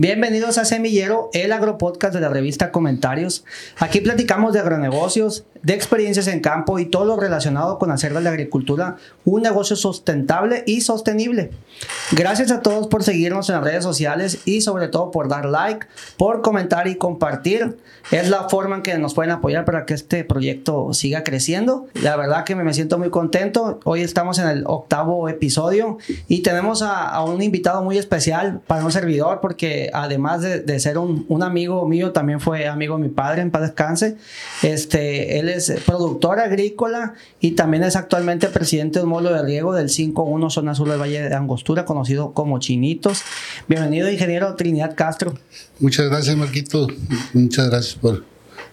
Bienvenidos a Semillero, el agropodcast de la revista Comentarios. Aquí platicamos de agronegocios, de experiencias en campo y todo lo relacionado con hacer de la agricultura un negocio sustentable y sostenible. Gracias a todos por seguirnos en las redes sociales y sobre todo por dar like, por comentar y compartir. Es la forma en que nos pueden apoyar para que este proyecto siga creciendo. La verdad que me siento muy contento. Hoy estamos en el octavo episodio y tenemos a, un invitado muy especial para un servidor porque además de, ser un, un, amigo mío, también fue amigo de mi padre en paz descanse. Este, él es productor agrícola y también es actualmente presidente de un módulo de riego del 5.1 Zona Sur del Valle de Angostura, conocido como Chinitos. Bienvenido, ingeniero Trinidad Castro. Muchas gracias, Marquito. Muchas gracias por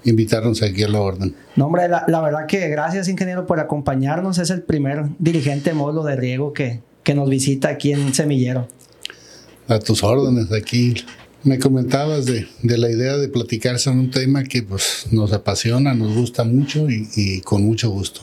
invitarnos aquí a la orden. No, hombre, la, verdad que gracias, ingeniero, por acompañarnos. Es el primer dirigente de módulo de riego que, que nos visita aquí en Semillero. A tus órdenes, aquí me comentabas de, la idea de platicar sobre un tema que pues, nos apasiona, nos gusta mucho y, con mucho gusto.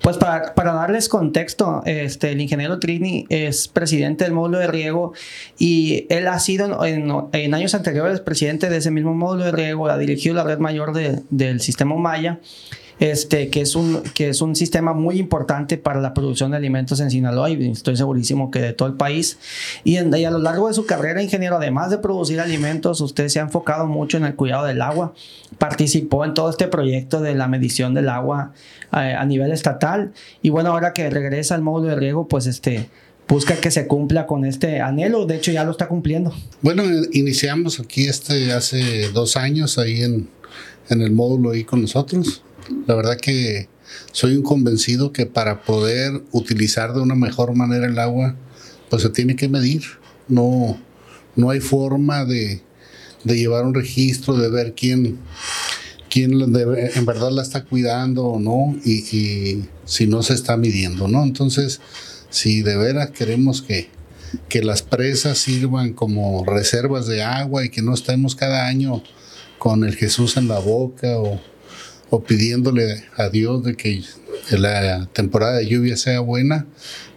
Pues para, darles contexto, este, el ingeniero Trini es presidente del módulo de riego y él ha sido en, años anteriores presidente de ese mismo módulo de riego, ha dirigido la red mayor del sistema Maya este, que, es un, que es un sistema muy importante para la producción de alimentos en Sinaloa y estoy segurísimo que de todo el país. Y, a lo largo de su carrera, ingeniero, además de producir alimentos, usted se ha enfocado mucho en el cuidado del agua. Participó en todo este proyecto de la medición del agua eh, a nivel estatal. Y bueno, ahora que regresa al módulo de riego, pues este busca que se cumpla con este anhelo. De hecho, ya lo está cumpliendo. Bueno, iniciamos aquí este hace dos años ahí en, en el módulo ahí con nosotros. La verdad que soy un convencido que para poder utilizar de una mejor manera el agua, pues se tiene que medir. No, no hay forma de, llevar un registro, de ver quién, quién en verdad la está cuidando o no, y, si no se está midiendo, ¿no? Entonces, si de veras queremos que, que las presas sirvan como reservas de agua y que no estemos cada año con el Jesús en la boca o o pidiéndole a Dios de que la temporada de lluvia sea buena,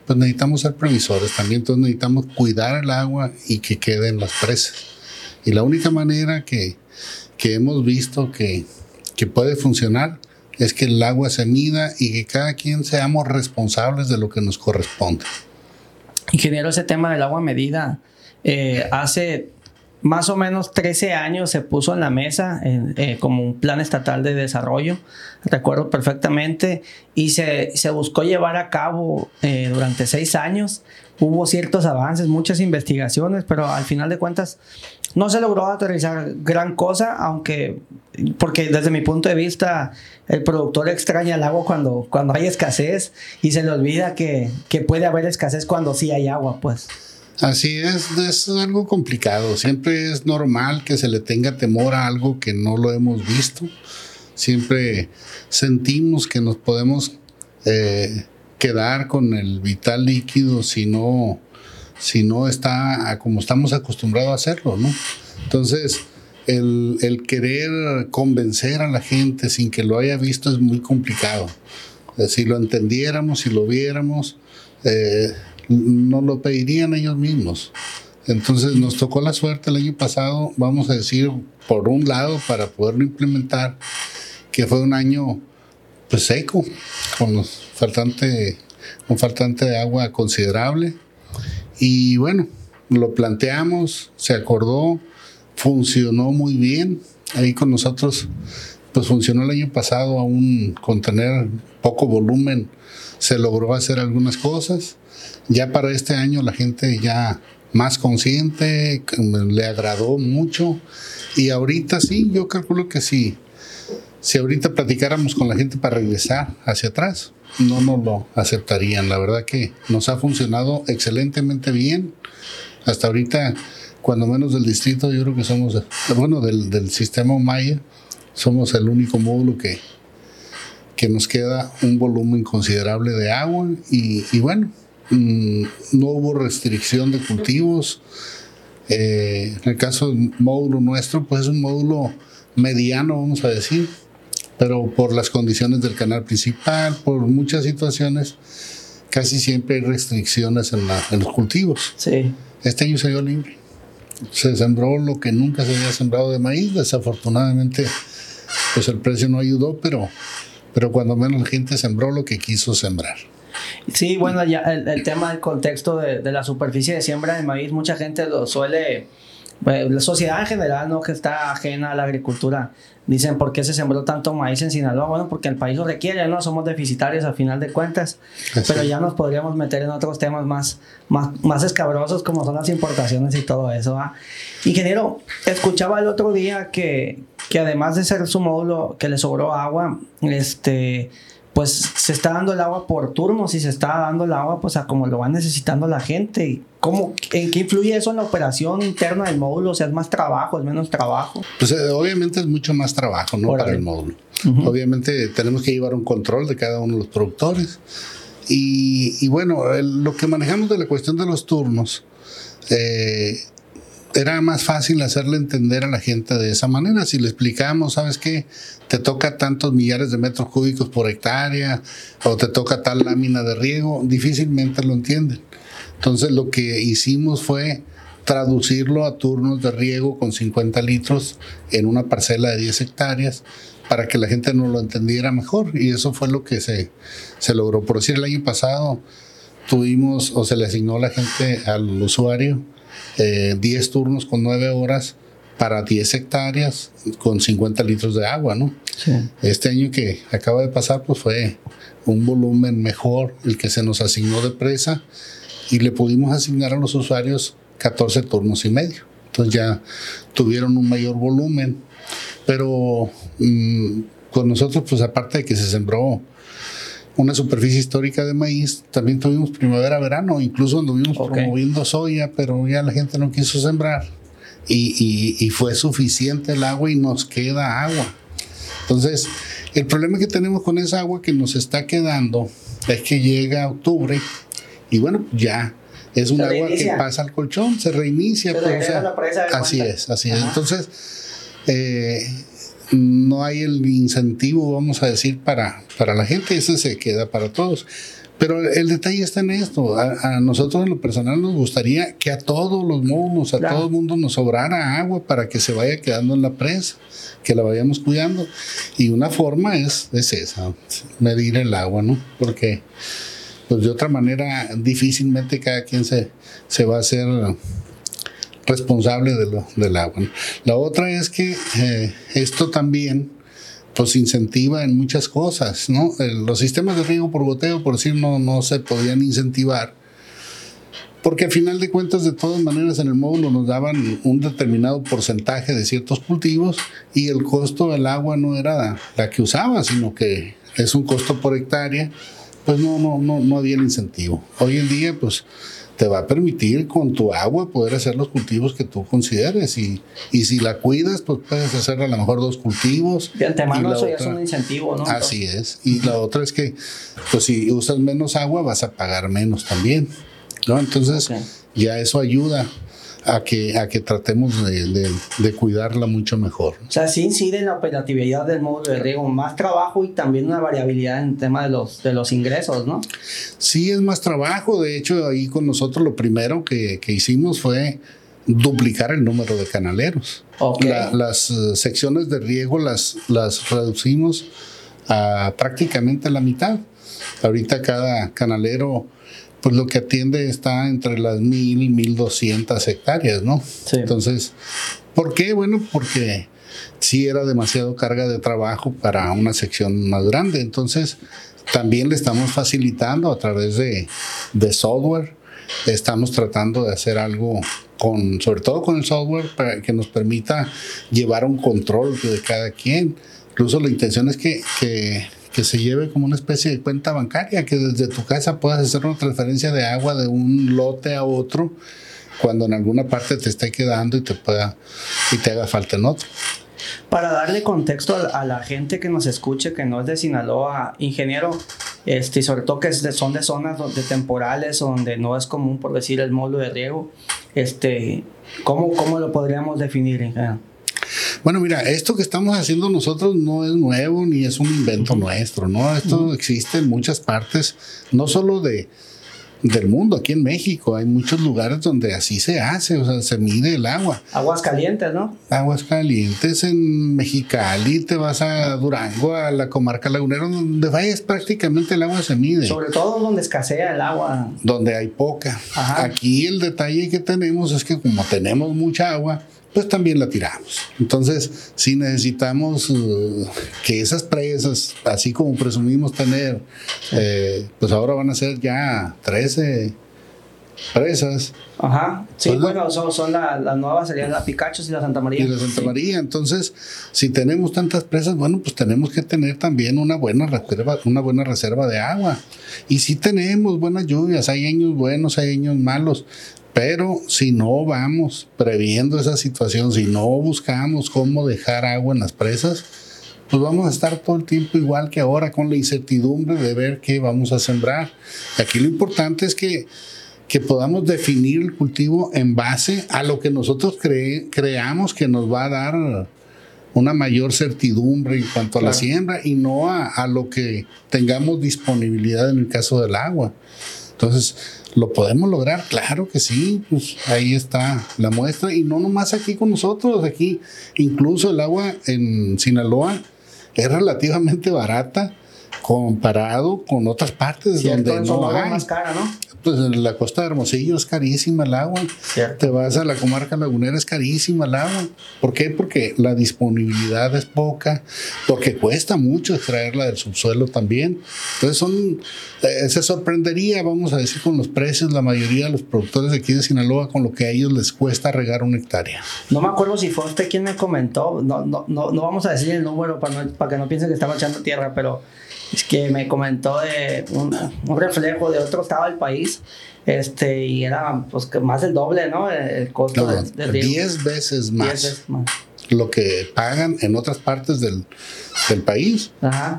pues necesitamos ser previsores también, entonces necesitamos cuidar el agua y que queden las presas. Y la única manera que, que hemos visto que, que puede funcionar es que el agua se mida y que cada quien seamos responsables de lo que nos corresponde. Ingeniero, ese tema del agua medida, eh, hace más o menos 13 años se puso en la mesa eh, como un plan estatal de desarrollo, recuerdo perfectamente, y se, se buscó llevar a cabo eh, durante seis años. Hubo ciertos avances, muchas investigaciones, pero al final de cuentas no se logró aterrizar gran cosa, aunque, porque desde mi punto de vista, el productor extraña el agua cuando, cuando hay escasez y se le olvida que, que puede haber escasez cuando sí hay agua, pues. Así es, es algo complicado. Siempre es normal que se le tenga temor a algo que no lo hemos visto. Siempre sentimos que nos podemos eh, quedar con el vital líquido si no, si no está como estamos acostumbrados a hacerlo, ¿no? Entonces, el, querer convencer a la gente sin que lo haya visto es muy complicado. Si lo entendiéramos, si lo viéramos, eh, no lo pedirían ellos mismos. Entonces nos tocó la suerte el año pasado, vamos a decir, por un lado, para poderlo implementar, que fue un año pues seco, con faltante, un faltante de agua considerable. Y bueno, lo planteamos, se acordó, funcionó muy bien. Ahí con nosotros, pues funcionó el año pasado aún con tener poco volumen, se logró hacer algunas cosas ya para este año la gente ya más consciente, le agradó mucho. Y ahorita sí, yo calculo que sí. Si ahorita platicáramos con la gente para regresar hacia atrás, no nos lo aceptarían. La verdad que nos ha funcionado excelentemente bien. Hasta ahorita, cuando menos del distrito, yo creo que somos, bueno, del, sistema Maya, somos el único módulo que, que nos queda un volumen considerable de agua. Y, y bueno, Mm, no hubo restricción de cultivos. Eh, en el caso del módulo nuestro, pues es un módulo mediano, vamos a decir, pero por las condiciones del canal principal, por muchas situaciones, casi siempre hay restricciones en, los cultivos. Sí. Este año se dio libre. se sembró lo que nunca se había sembrado de maíz. Desafortunadamente, pues el precio no ayudó, pero, pero cuando menos la gente sembró lo que quiso sembrar. Sí, bueno, ya el, tema del contexto de, de, la superficie de siembra de maíz, mucha gente lo suele, la sociedad en general, ¿no? Que está ajena a la agricultura, dicen, ¿por qué se sembró tanto maíz en Sinaloa? Bueno, porque el país lo requiere, ¿no? Somos deficitarios a final de cuentas, pero ya nos podríamos meter en otros temas más, más, más escabrosos como son las importaciones y todo eso, ¿va? Ingeniero, escuchaba el otro día que, que además de ser su módulo que le sobró agua, este pues se está dando el agua por turnos y se está dando el agua pues a como lo va necesitando la gente. ¿Cómo, ¿En qué influye eso en la operación interna del módulo? O sea, ¿es más trabajo, es menos trabajo? Pues eh, obviamente es mucho más trabajo, ¿no? Para el módulo. Obviamente tenemos que llevar un control de cada uno de los productores. Y, y bueno, lo que manejamos de la cuestión de los turnos, eh, era más fácil hacerle entender a la gente de esa manera. Si le explicamos, ¿sabes qué? Te toca tantos millares de metros cúbicos por hectárea o te toca tal lámina de riego, difícilmente lo entienden. Entonces lo que hicimos fue traducirlo a turnos de riego con 50 litros en una parcela de 10 hectáreas para que la gente nos lo entendiera mejor. Y eso fue lo que se, se logró. Por el año pasado tuvimos o se le asignó a la gente al usuario 10 eh, turnos con 9 horas para 10 hectáreas con 50 litros de agua, ¿no? Este año que acaba de pasar, pues fue un volumen mejor el que se nos asignó de presa y le pudimos asignar a los usuarios 14 turnos y medio. Entonces ya tuvieron un mayor volumen, pero mm, con nosotros, pues aparte de que se sembró una superficie histórica de maíz. También tuvimos primavera-verano, incluso anduvimos promoviendo soya, pero ya la gente no quiso sembrar. Y, y, fue suficiente el agua y nos queda agua. Entonces, el problema que tenemos con esa agua que nos está quedando es que llega octubre y bueno, ya es un agua que pasa al colchón, se reinicia. así es, así es. Entonces, eh, no hay el incentivo, vamos a decir, para, para la gente, ese se queda para todos. Pero el detalle está en esto. A, nosotros en lo personal nos gustaría que a todos los módulos, a todo el mundo nos sobrara agua para que se vaya quedando en la presa, que la vayamos cuidando. Y una forma es, es esa, medir el agua, ¿no? Porque pues de otra manera difícilmente cada quien se, se va a hacer responsable de lo, del agua. La otra es que eh, esto también pues incentiva en muchas cosas, ¿no? los sistemas de riego por goteo, por decir, no, no se podían incentivar, porque al final de cuentas, de todas maneras, en el módulo nos daban un determinado porcentaje de ciertos cultivos y el costo del agua no era la que usaba, sino que es un costo por hectárea, pues no, no, no, no había el incentivo. Hoy en día, pues te va a permitir con tu agua poder hacer los cultivos que tú consideres y, y si la cuidas, pues puedes hacer a lo mejor dos cultivos. De antemano eso ya es un incentivo, ¿no? Así es. Y la otra es que, pues si usas menos agua, vas a pagar menos también, ¿no? Entonces, ya eso ayuda a que, a que tratemos de, de, cuidarla mucho mejor. O sea, sí incide en la operatividad del módulo de riego, más trabajo y también una variabilidad en el tema de los, de los ingresos, ¿no? Sí, es más trabajo. De hecho, ahí con nosotros lo primero que, que hicimos fue duplicar el número de canaleros. las eh, secciones de riego las, las reducimos a prácticamente la mitad. Ahorita cada canalero pues lo que atiende está entre las mil y mil doscientas hectáreas, ¿no? Entonces, ¿por qué? Bueno, porque sí era demasiado carga de trabajo para una sección más grande. Entonces, también le estamos facilitando a través de, de software. Estamos tratando de hacer algo con, sobre todo con el software, para que nos permita llevar un control de cada quien. Incluso la intención es que, que que se lleve como una especie de cuenta bancaria, que desde tu casa puedas hacer una transferencia de agua de un lote a otro cuando en alguna parte te esté quedando y te pueda y te haga falta en otro. Para darle contexto a, la gente que nos escuche, que no es de Sinaloa, ingeniero, este, y sobre todo que son de zonas donde temporales, donde no es común, por decir, el módulo de riego, este, ¿cómo, cómo lo podríamos definir, ingeniero? Bueno, mira, esto que estamos haciendo nosotros no es nuevo ni es un invento nuestro, ¿no? Esto existe en muchas partes, no solo de, del mundo, aquí en México. Hay muchos lugares donde así se hace, o sea, se mide el agua. Aguas calientes, ¿no? Aguas calientes en Mexicali, te vas a Durango, a la comarca lagunera, donde vayas prácticamente el agua se mide. Sobre todo donde escasea el agua. Donde hay poca. Aquí el detalle que tenemos es que como tenemos mucha agua, pues también la tiramos. Entonces, si necesitamos uh, que esas presas, así como presumimos tener, eh, pues ahora van a ser ya 13 presas. Ajá, sí, pues, bueno, son, son las la nuevas, serían la Picachos y la Santa María. Y la Santa María, entonces, si tenemos tantas presas, bueno, pues tenemos que tener también una buena reserva, una buena reserva de agua. Y si tenemos buenas lluvias, hay años buenos, hay años malos, pero si no vamos previendo esa situación, si no buscamos cómo dejar agua en las presas, pues vamos a estar todo el tiempo igual que ahora con la incertidumbre de ver qué vamos a sembrar. Aquí lo importante es que, que podamos definir el cultivo en base a lo que nosotros creamos que nos va a dar una mayor certidumbre en cuanto a la siembra y no a, a lo que tengamos disponibilidad en el caso del agua. Entonces, ¿Lo podemos lograr? Claro que sí, pues ahí está la muestra y no nomás aquí con nosotros, aquí incluso el agua en Sinaloa es relativamente barata comparado con otras partes donde no hay. más cara, ¿no? Pues en la costa de Hermosillo es carísima el agua. Te vas a la comarca lagunera, es carísima el agua. ¿Por qué? Porque la disponibilidad es poca, porque cuesta mucho extraerla del subsuelo también. Entonces son, eh, se sorprendería, vamos a decir, con los precios, la mayoría de los productores de aquí de Sinaloa, con lo que a ellos les cuesta regar una hectárea. No me acuerdo si fue usted quien me comentó, no, no, no, no vamos a decir el número para, para que no piensen que estaba echando tierra, pero es que me comentó de un, reflejo de otro estado del país este y era pues que más del doble no el costo del, diez veces más, lo que pagan en otras partes del, del país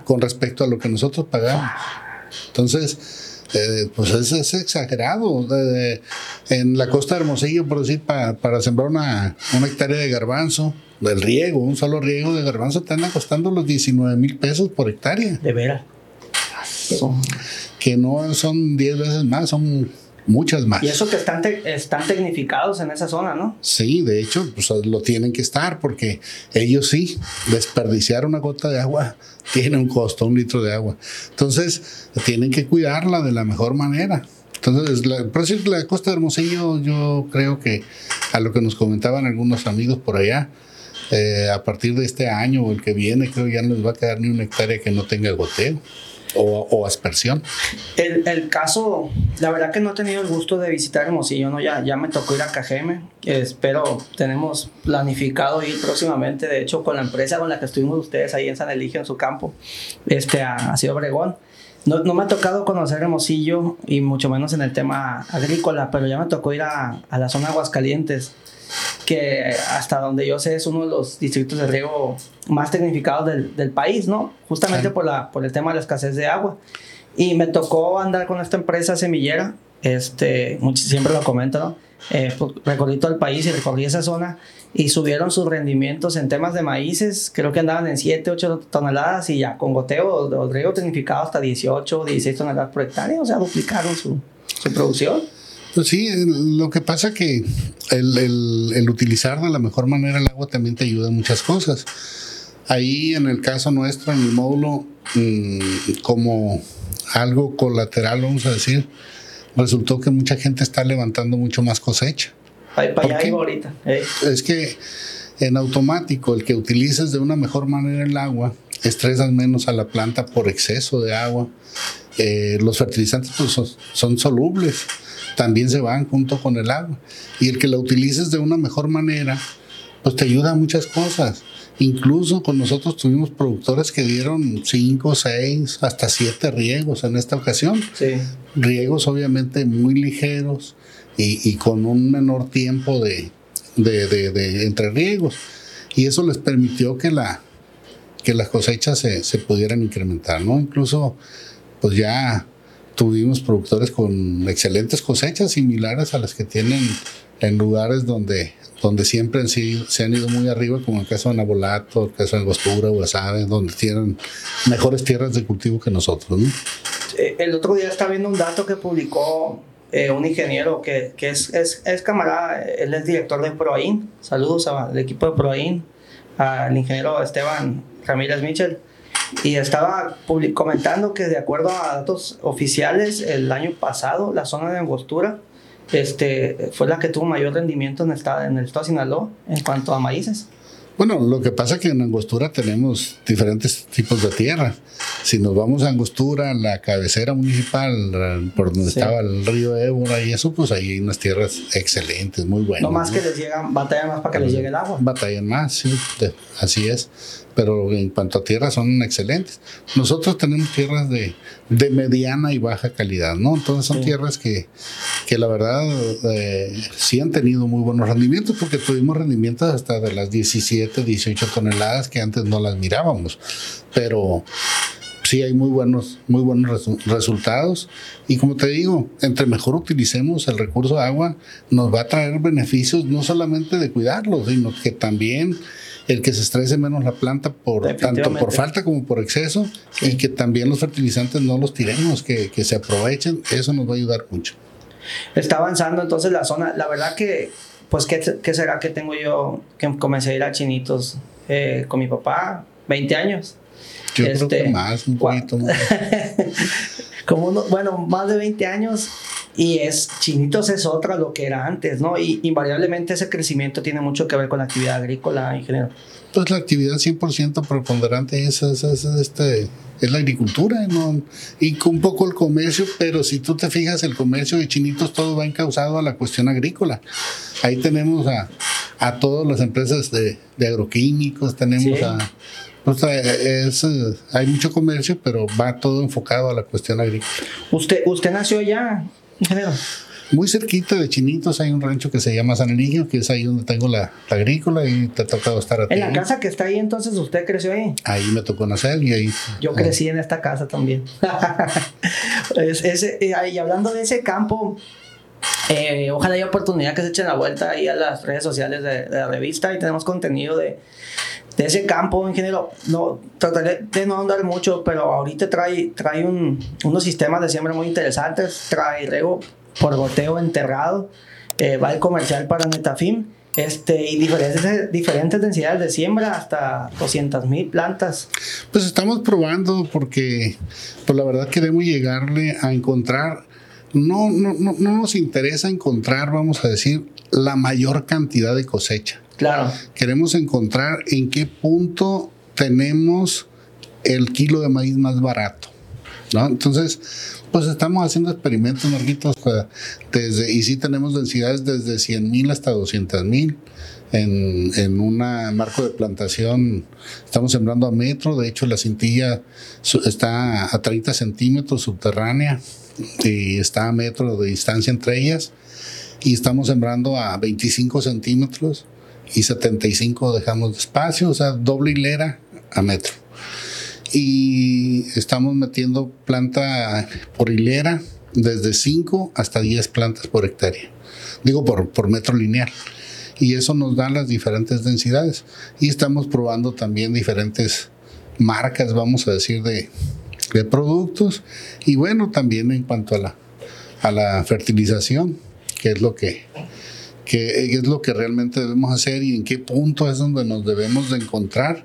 con respecto a lo que nosotros pagamos. Entonces eh, pues es, es exagerado. En la costa de Hermosillo por decir para sembrar una, una hectárea de garbanzo del riego, un solo riego de garbanzo te anda costando los 19 mil pesos por hectárea. De veras. Que no son 10 veces más, son muchas más. Y eso que están, están tecnificados en esa zona, ¿no? Sí, de hecho, pues lo tienen que estar porque ellos sí, desperdiciar una gota de agua tiene un costo, un litro de agua. Entonces, tienen que cuidarla de la mejor manera. Entonces, la, la costa de Hermosillo, yo creo que a lo que nos comentaban algunos amigos por allá, eh, a partir de este año o el que viene, creo ya no les va a quedar ni una hectárea que no tenga goteo. O, aspersión. El, el, caso, la verdad que no he tenido el gusto de visitar Hermosillo, ¿no? ya, ya me tocó ir a Cajeme, espero, tenemos planificado ir próximamente, de hecho con la empresa con la que estuvimos ustedes ahí en San Eligio, en su campo, este, a, Ciudad Obregón. No, no, me ha tocado conocer Hermosillo y mucho menos en el tema agrícola, pero ya me tocó ir a, a la zona de Aguascalientes que hasta donde yo sé es uno de los distritos de riego más tecnificados del, del país, ¿no? Justamente por, la, por el tema de la escasez de agua. Y me tocó andar con esta empresa semillera, este, siempre lo comento, ¿no? Eh, pues, recorrí todo el país y recorrí esa zona y subieron sus rendimientos en temas de maíces, creo que andaban en 7, 8 toneladas y ya con goteo o riego tecnificado hasta 18, 16 toneladas por hectárea, o sea, duplicaron su, su producción. Pues sí, lo que pasa que el, utilizar de la mejor manera el agua también te ayuda en muchas cosas. Ahí en el caso nuestro, en el módulo, mm, como algo colateral, vamos a decir, resultó que mucha gente está levantando mucho más cosecha. para allá ahorita. Es que en automático, el que utilices de una mejor manera el agua, estresas menos a la planta por exceso de agua. Eh, los fertilizantes pues, son solubles también se van junto con el agua. Y el que la utilices de una mejor manera, pues te ayuda a muchas cosas. Incluso con nosotros tuvimos productores que dieron 5, 6, hasta 7 riegos en esta ocasión. Riegos obviamente muy ligeros y, con un menor tiempo de, de, entre riegos. Y eso les permitió que, la, que las cosechas se, se pudieran incrementar, ¿no? Incluso, pues ya tuvimos productores con excelentes cosechas similares a las que tienen en lugares donde, donde siempre han sido, se han ido muy arriba, como el caso de Nabolato, el caso de Angostura, Guasave, donde tienen mejores tierras de cultivo que nosotros. Eh, el otro día estaba viendo un dato que publicó eh, un ingeniero que, que es, es, es, camarada, él es director de Proain. Saludos al equipo de Proain, al ingeniero Esteban Ramírez Mitchell. Y estaba comentando que de acuerdo a datos oficiales, el año pasado la zona de angostura este, fue la que tuvo mayor rendimiento en el estado, en el estado de Sinaloa en cuanto a maíces. Bueno, lo que pasa es que en Angostura tenemos diferentes tipos de tierra. Si nos vamos a Angostura, la cabecera municipal, por donde estaba el río Ébora y eso, pues ahí hay unas tierras excelentes, muy buenas. No más que les llegan, batallan más para que les llegue el agua. Batallan más, sí, así es pero en cuanto a tierras son excelentes. Nosotros tenemos tierras de, de mediana y baja calidad, ¿no? Entonces son tierras que, que, la verdad eh, sí han tenido muy buenos rendimientos porque tuvimos rendimientos hasta de las 17, 18 toneladas que antes no las mirábamos, pero sí hay muy buenos, muy buenos resultados. Y como te digo, entre mejor utilicemos el recurso de agua, nos va a traer beneficios no solamente de cuidarlo, sino que también el que se estrese menos la planta por tanto por falta como por exceso y que también los fertilizantes no los tiremos, que, se aprovechen, eso nos va a ayudar mucho. Está avanzando entonces la zona, la verdad que, pues, ¿qué, será que tengo yo que comencé a ir a Chinitos eh, con mi papá? 20 años. Yo creo que este, más, un poquito más. como bueno, más de 20 años y es, Chinitos es otra lo que era antes, ¿no? Y invariablemente ese crecimiento tiene mucho que ver con la actividad agrícola, ingeniero. Pues la actividad 100% preponderante es, es, este, es la agricultura ¿no? y un poco el comercio, pero si tú te fijas, el comercio de chinitos todo va encausado a la cuestión agrícola. Ahí tenemos a, a todas las empresas de, de agroquímicos, tenemos a... Pues, es, hay mucho comercio, pero va todo enfocado a la cuestión agrícola. ¿Usted, usted nació ya ingeniero? Muy cerquita de Chinitos hay un rancho que se llama San Eligio, que es ahí donde tengo la, agrícola y te ha tocado estar a ti. En la casa que está ahí, entonces usted creció ahí. Ahí me tocó nacer y ahí. Yo crecí en esta casa también. Eh, y hablando de ese campo, eh, ojalá haya oportunidad que se echen la vuelta ahí a las redes sociales de, la revista y tenemos contenido de, de ese campo, ingeniero. No, trataré de no andar mucho, pero ahorita trae, trae un, unos sistemas de siembra muy interesantes. Trae rego por goteo enterrado. Eh, va el comercial para Netafim. Este, y diferentes, diferentes densidades de siembra, hasta 200 mil plantas. Pues estamos probando porque, pues la verdad queremos llegarle a encontrar, no, no, no, no nos interesa encontrar, vamos a decir, la mayor cantidad de cosecha. Queremos encontrar en qué punto tenemos el kilo de maíz más barato. ¿no? Entonces, pues estamos haciendo experimentos, Marquitos, desde, y sí tenemos densidades desde 100 mil hasta 200 mil. En, en un marco de plantación estamos sembrando a metro, de hecho la cintilla está a 30 centímetros subterránea y está a metro de distancia entre ellas y estamos sembrando a 25 centímetros y 75 dejamos de espacio, o sea, doble hilera a metro y estamos metiendo planta por hilera desde 5 hasta 10 plantas por hectárea. Digo por, por metro lineal. Y eso nos da las diferentes densidades. Y estamos probando también diferentes marcas, vamos a decir, de, de productos. Y bueno, también en cuanto a la, a la fertilización, que es lo que, que es lo que realmente debemos hacer y en qué punto es donde nos debemos de encontrar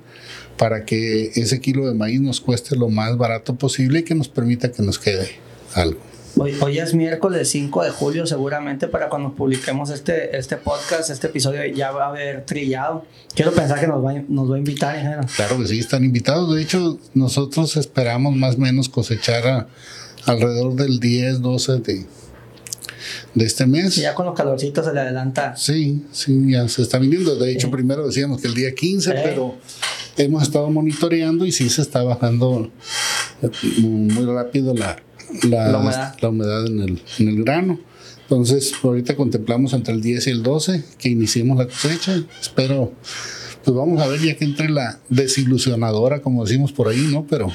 para que ese kilo de maíz nos cueste lo más barato posible y que nos permita que nos quede algo. Hoy, es miércoles 5 de julio, seguramente para cuando publiquemos este, este podcast, este episodio ya va a haber trillado. Quiero pensar que nos va, nos va a invitar, ingeniero. Claro que sí, están invitados. De hecho, nosotros esperamos más o menos cosechar alrededor del 10, 12 de, de este mes. Y ya con los calorcitos se le adelanta. Sí, sí, ya se está viniendo. De hecho, primero decíamos que el día 15, pero hemos estado monitoreando y sí se está bajando eh, muy rápido la, la, humedad. en, el, en el grano. Entonces, ahorita contemplamos entre el 10 y el 12 que iniciemos la cosecha. Espero, pues vamos a ver ya que entre la desilusionadora, como decimos por ahí, ¿no? Pero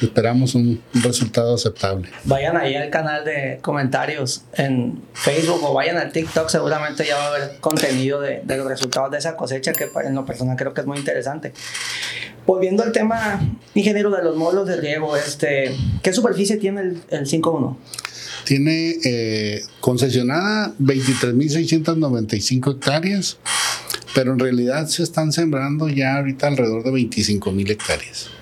esperamos un, resultado aceptable. Vayan ahí al canal de comentarios en Facebook o vayan al TikTok, seguramente ya va a haber contenido de, los resultados de esa cosecha que en lo personal creo que es muy interesante. Volviendo al tema, ingeniero, de los módulos de riego, este, ¿qué superficie tiene el, el 5.1? Tiene eh, concesionada 23.695 hectáreas, pero en realidad se están sembrando ya ahorita alrededor de 25.000 hectáreas.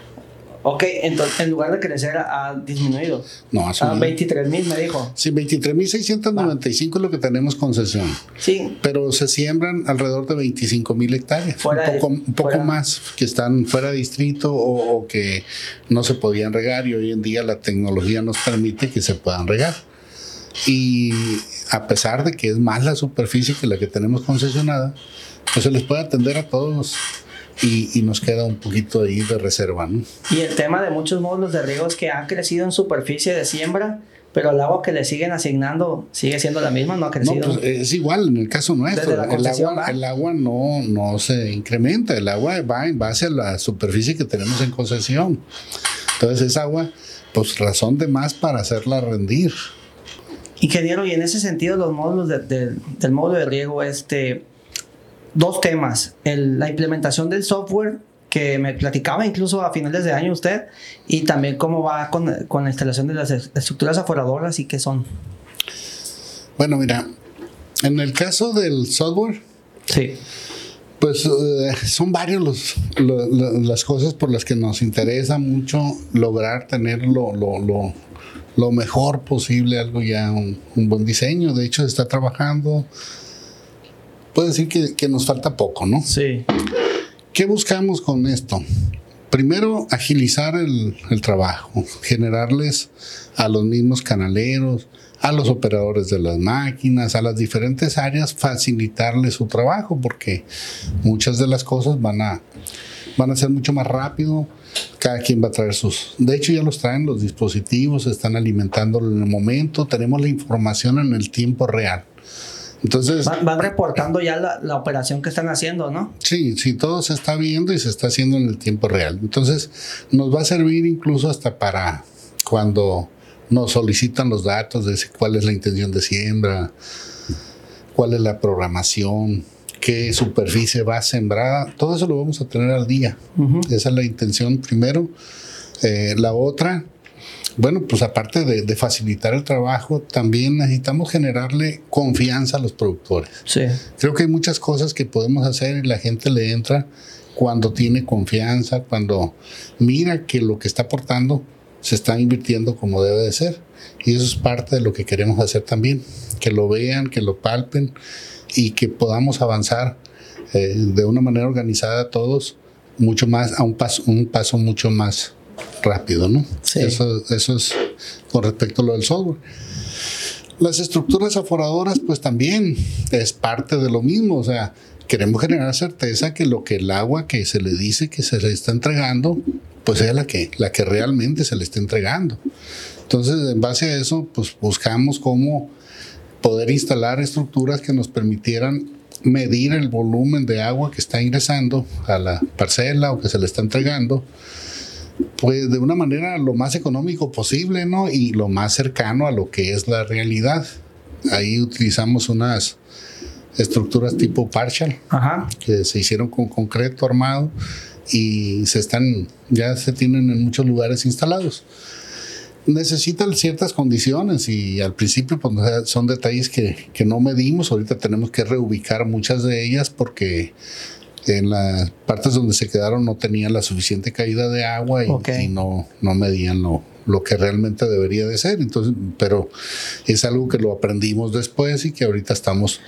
Ok, entonces en lugar de crecer ha disminuido. No, ha A subido. 23 mil me dijo. Sí, 23.695 es lo que tenemos concesión. Sí, Pero se siembran alrededor de 25 mil hectáreas, Fuera un poco, un poco fuera. más, que están fuera de distrito o, o que no se podían regar y hoy en día la tecnología nos permite que se puedan regar. Y a pesar de que es más la superficie que la que tenemos concesionada, pues se les puede atender a todos y, y nos queda un poquito ahí de reserva, ¿no? y el tema de muchos módulos de riego es que han crecido en superficie de siembra, pero el agua que le siguen asignando sigue siendo la misma, no ha No, crecido. pues es igual en el caso nuestro. El agua, el agua no, no se incrementa, el agua va en base a la superficie que tenemos en concesión. Entonces es agua, pues razón de más para hacerla rendir. Ingeniero, y en ese sentido los módulos de- de- del módulo de riego, este, dos temas, El- la implementación del software que me platicaba incluso a finales de año usted, y también cómo va con, con la instalación de las es- estructuras aforadoras y qué son. Bueno, mira, en el caso del software, Sí. pues eh, son varios los, lo- lo- las cosas por las que nos interesa mucho lograr tener lo, lo- lo- lo mejor posible, algo ya, un, un buen diseño. De hecho, se está trabajando. Puedo decir que, que nos falta poco, ¿no? Sí. ¿Qué buscamos con esto? Primero, agilizar el, el trabajo, generarles a los mismos canaleros, a los operadores de las máquinas, a las diferentes áreas, facilitarles su trabajo, porque muchas de las cosas van a, van a ser mucho más rápido. Cada quien va a traer sus. De hecho, ya los traen los dispositivos, están alimentándolo en el momento, tenemos la información en el tiempo real. Entonces, Van, van reportando ya la, la operación que están haciendo, ¿no? Sí, sí, todo se está viendo y se está haciendo en el tiempo real. Entonces, nos va a servir incluso hasta para cuando nos solicitan los datos de cuál es la intención de siembra, cuál es la programación, qué superficie va sembrada. Todo eso lo vamos a tener al día. Esa es la intención primero. Eh, la otra, bueno, pues aparte de, de facilitar el trabajo, también necesitamos generarle confianza a los productores. Sí. Creo que hay muchas cosas que podemos hacer y la gente le entra cuando tiene confianza, cuando mira que lo que está aportando se está invirtiendo como debe de ser. Y eso es parte de lo que queremos hacer también, que lo vean, que lo palpen y que podamos avanzar eh, de una manera organizada todos, mucho más, a un paso, un paso mucho más rápido, ¿no? Sí. Eso, eso es con respecto a lo del software. Las estructuras aforadoras, pues también es parte de lo mismo. O sea, queremos generar certeza que lo que el agua que se le dice que se le está entregando, pues es la que, la que realmente se le está entregando. Entonces, en base a eso, pues buscamos cómo poder instalar estructuras que nos permitieran medir el volumen de agua que está ingresando a la parcela o que se le está entregando pues de una manera lo más económico posible, ¿no? Y lo más cercano a lo que es la realidad. Ahí utilizamos unas estructuras tipo partial Ajá. que se hicieron con concreto armado y se están, ya se tienen en muchos lugares instalados. Necesitan ciertas condiciones y al principio pues, son detalles que, que no medimos, ahorita tenemos que reubicar muchas de ellas porque en las partes donde se quedaron no tenían la suficiente caída de agua y, no, no medían lo, lo que realmente debería de ser. Entonces, pero es algo que lo aprendimos después y que ahorita estamos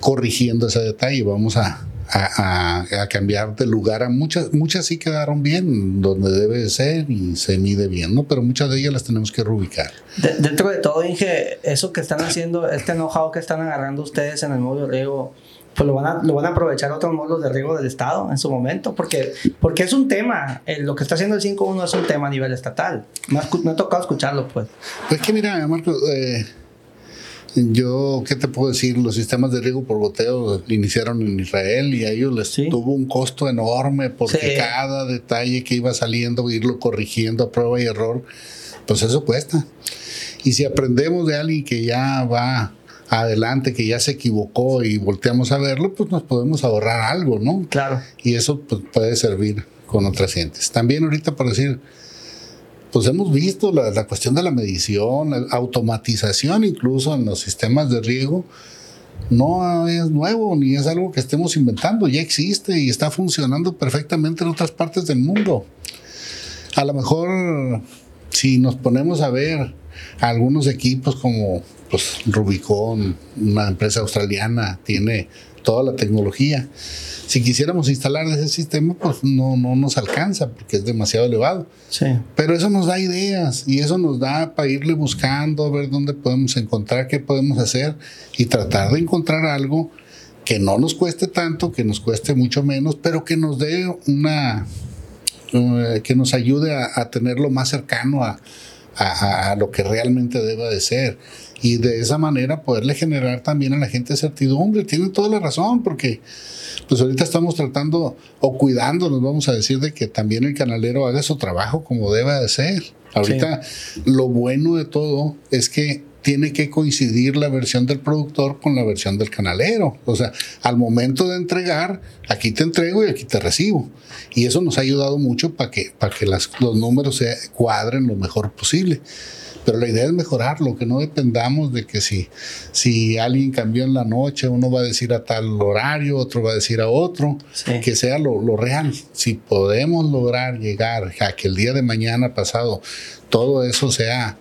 corrigiendo ese detalle. Vamos a, a- a- a cambiar de lugar a muchas, muchas sí quedaron bien donde debe de ser y se mide bien, ¿no? Pero muchas de ellas las tenemos que reubicar. De- dentro de todo, Inge, eso que están haciendo, este know-how que están agarrando ustedes en el módulo riego, pues lo van a, lo van a aprovechar otros módulos de riego del Estado en su momento, porque, porque es un tema, eh, lo que está haciendo el 5.1 es un tema a nivel estatal. Me ha, escu- me ha tocado escucharlo, pues. Pues que mira, Marco, eh, yo, ¿qué te puedo decir? Los sistemas de riego por goteo iniciaron en Israel y a ellos les Sí. tuvo un costo enorme porque Sí. cada detalle que iba saliendo, irlo corrigiendo a prueba y error, pues eso cuesta. Y si aprendemos de alguien que ya va adelante, que ya se equivocó y volteamos a verlo, pues nos podemos ahorrar algo, ¿no? Claro. Y eso pues, puede servir con otras gentes. También ahorita por decir, pues hemos visto la, la cuestión de la medición, la automatización incluso en los sistemas de riego, no es nuevo ni es algo que estemos inventando, ya existe y está funcionando perfectamente en otras partes del mundo. A lo mejor si nos ponemos a ver algunos equipos como pues, Rubicon, una empresa australiana, tiene toda la tecnología. Si quisiéramos instalar ese sistema, pues no, no nos alcanza porque es demasiado elevado. Sí. Pero eso nos da ideas y eso nos da para irle buscando, ver dónde podemos encontrar, qué podemos hacer y tratar de encontrar algo que no nos cueste tanto, que nos cueste mucho menos, pero que nos dé una, eh, que nos ayude a, a tenerlo más cercano a, a, a, lo que realmente deba de ser. Y de esa manera poderle generar también a la gente certidumbre. Tienen toda la razón, porque pues ahorita estamos tratando o cuidándonos, vamos a decir, de que también el canalero haga su trabajo como deba de ser. Ahorita sí. lo bueno de todo es que tiene que coincidir la versión del productor con la versión del canalero. O sea, al momento de entregar, aquí te entrego y aquí te recibo. Y eso nos ha ayudado mucho para que, para que las, los números se cuadren lo mejor posible. Pero la idea es mejorarlo, que no dependamos de que si, si alguien cambió en la noche, uno va a decir a tal horario, otro va a decir a otro, sí. que sea lo, lo, real. Si podemos lograr llegar a que el día de mañana pasado todo eso sea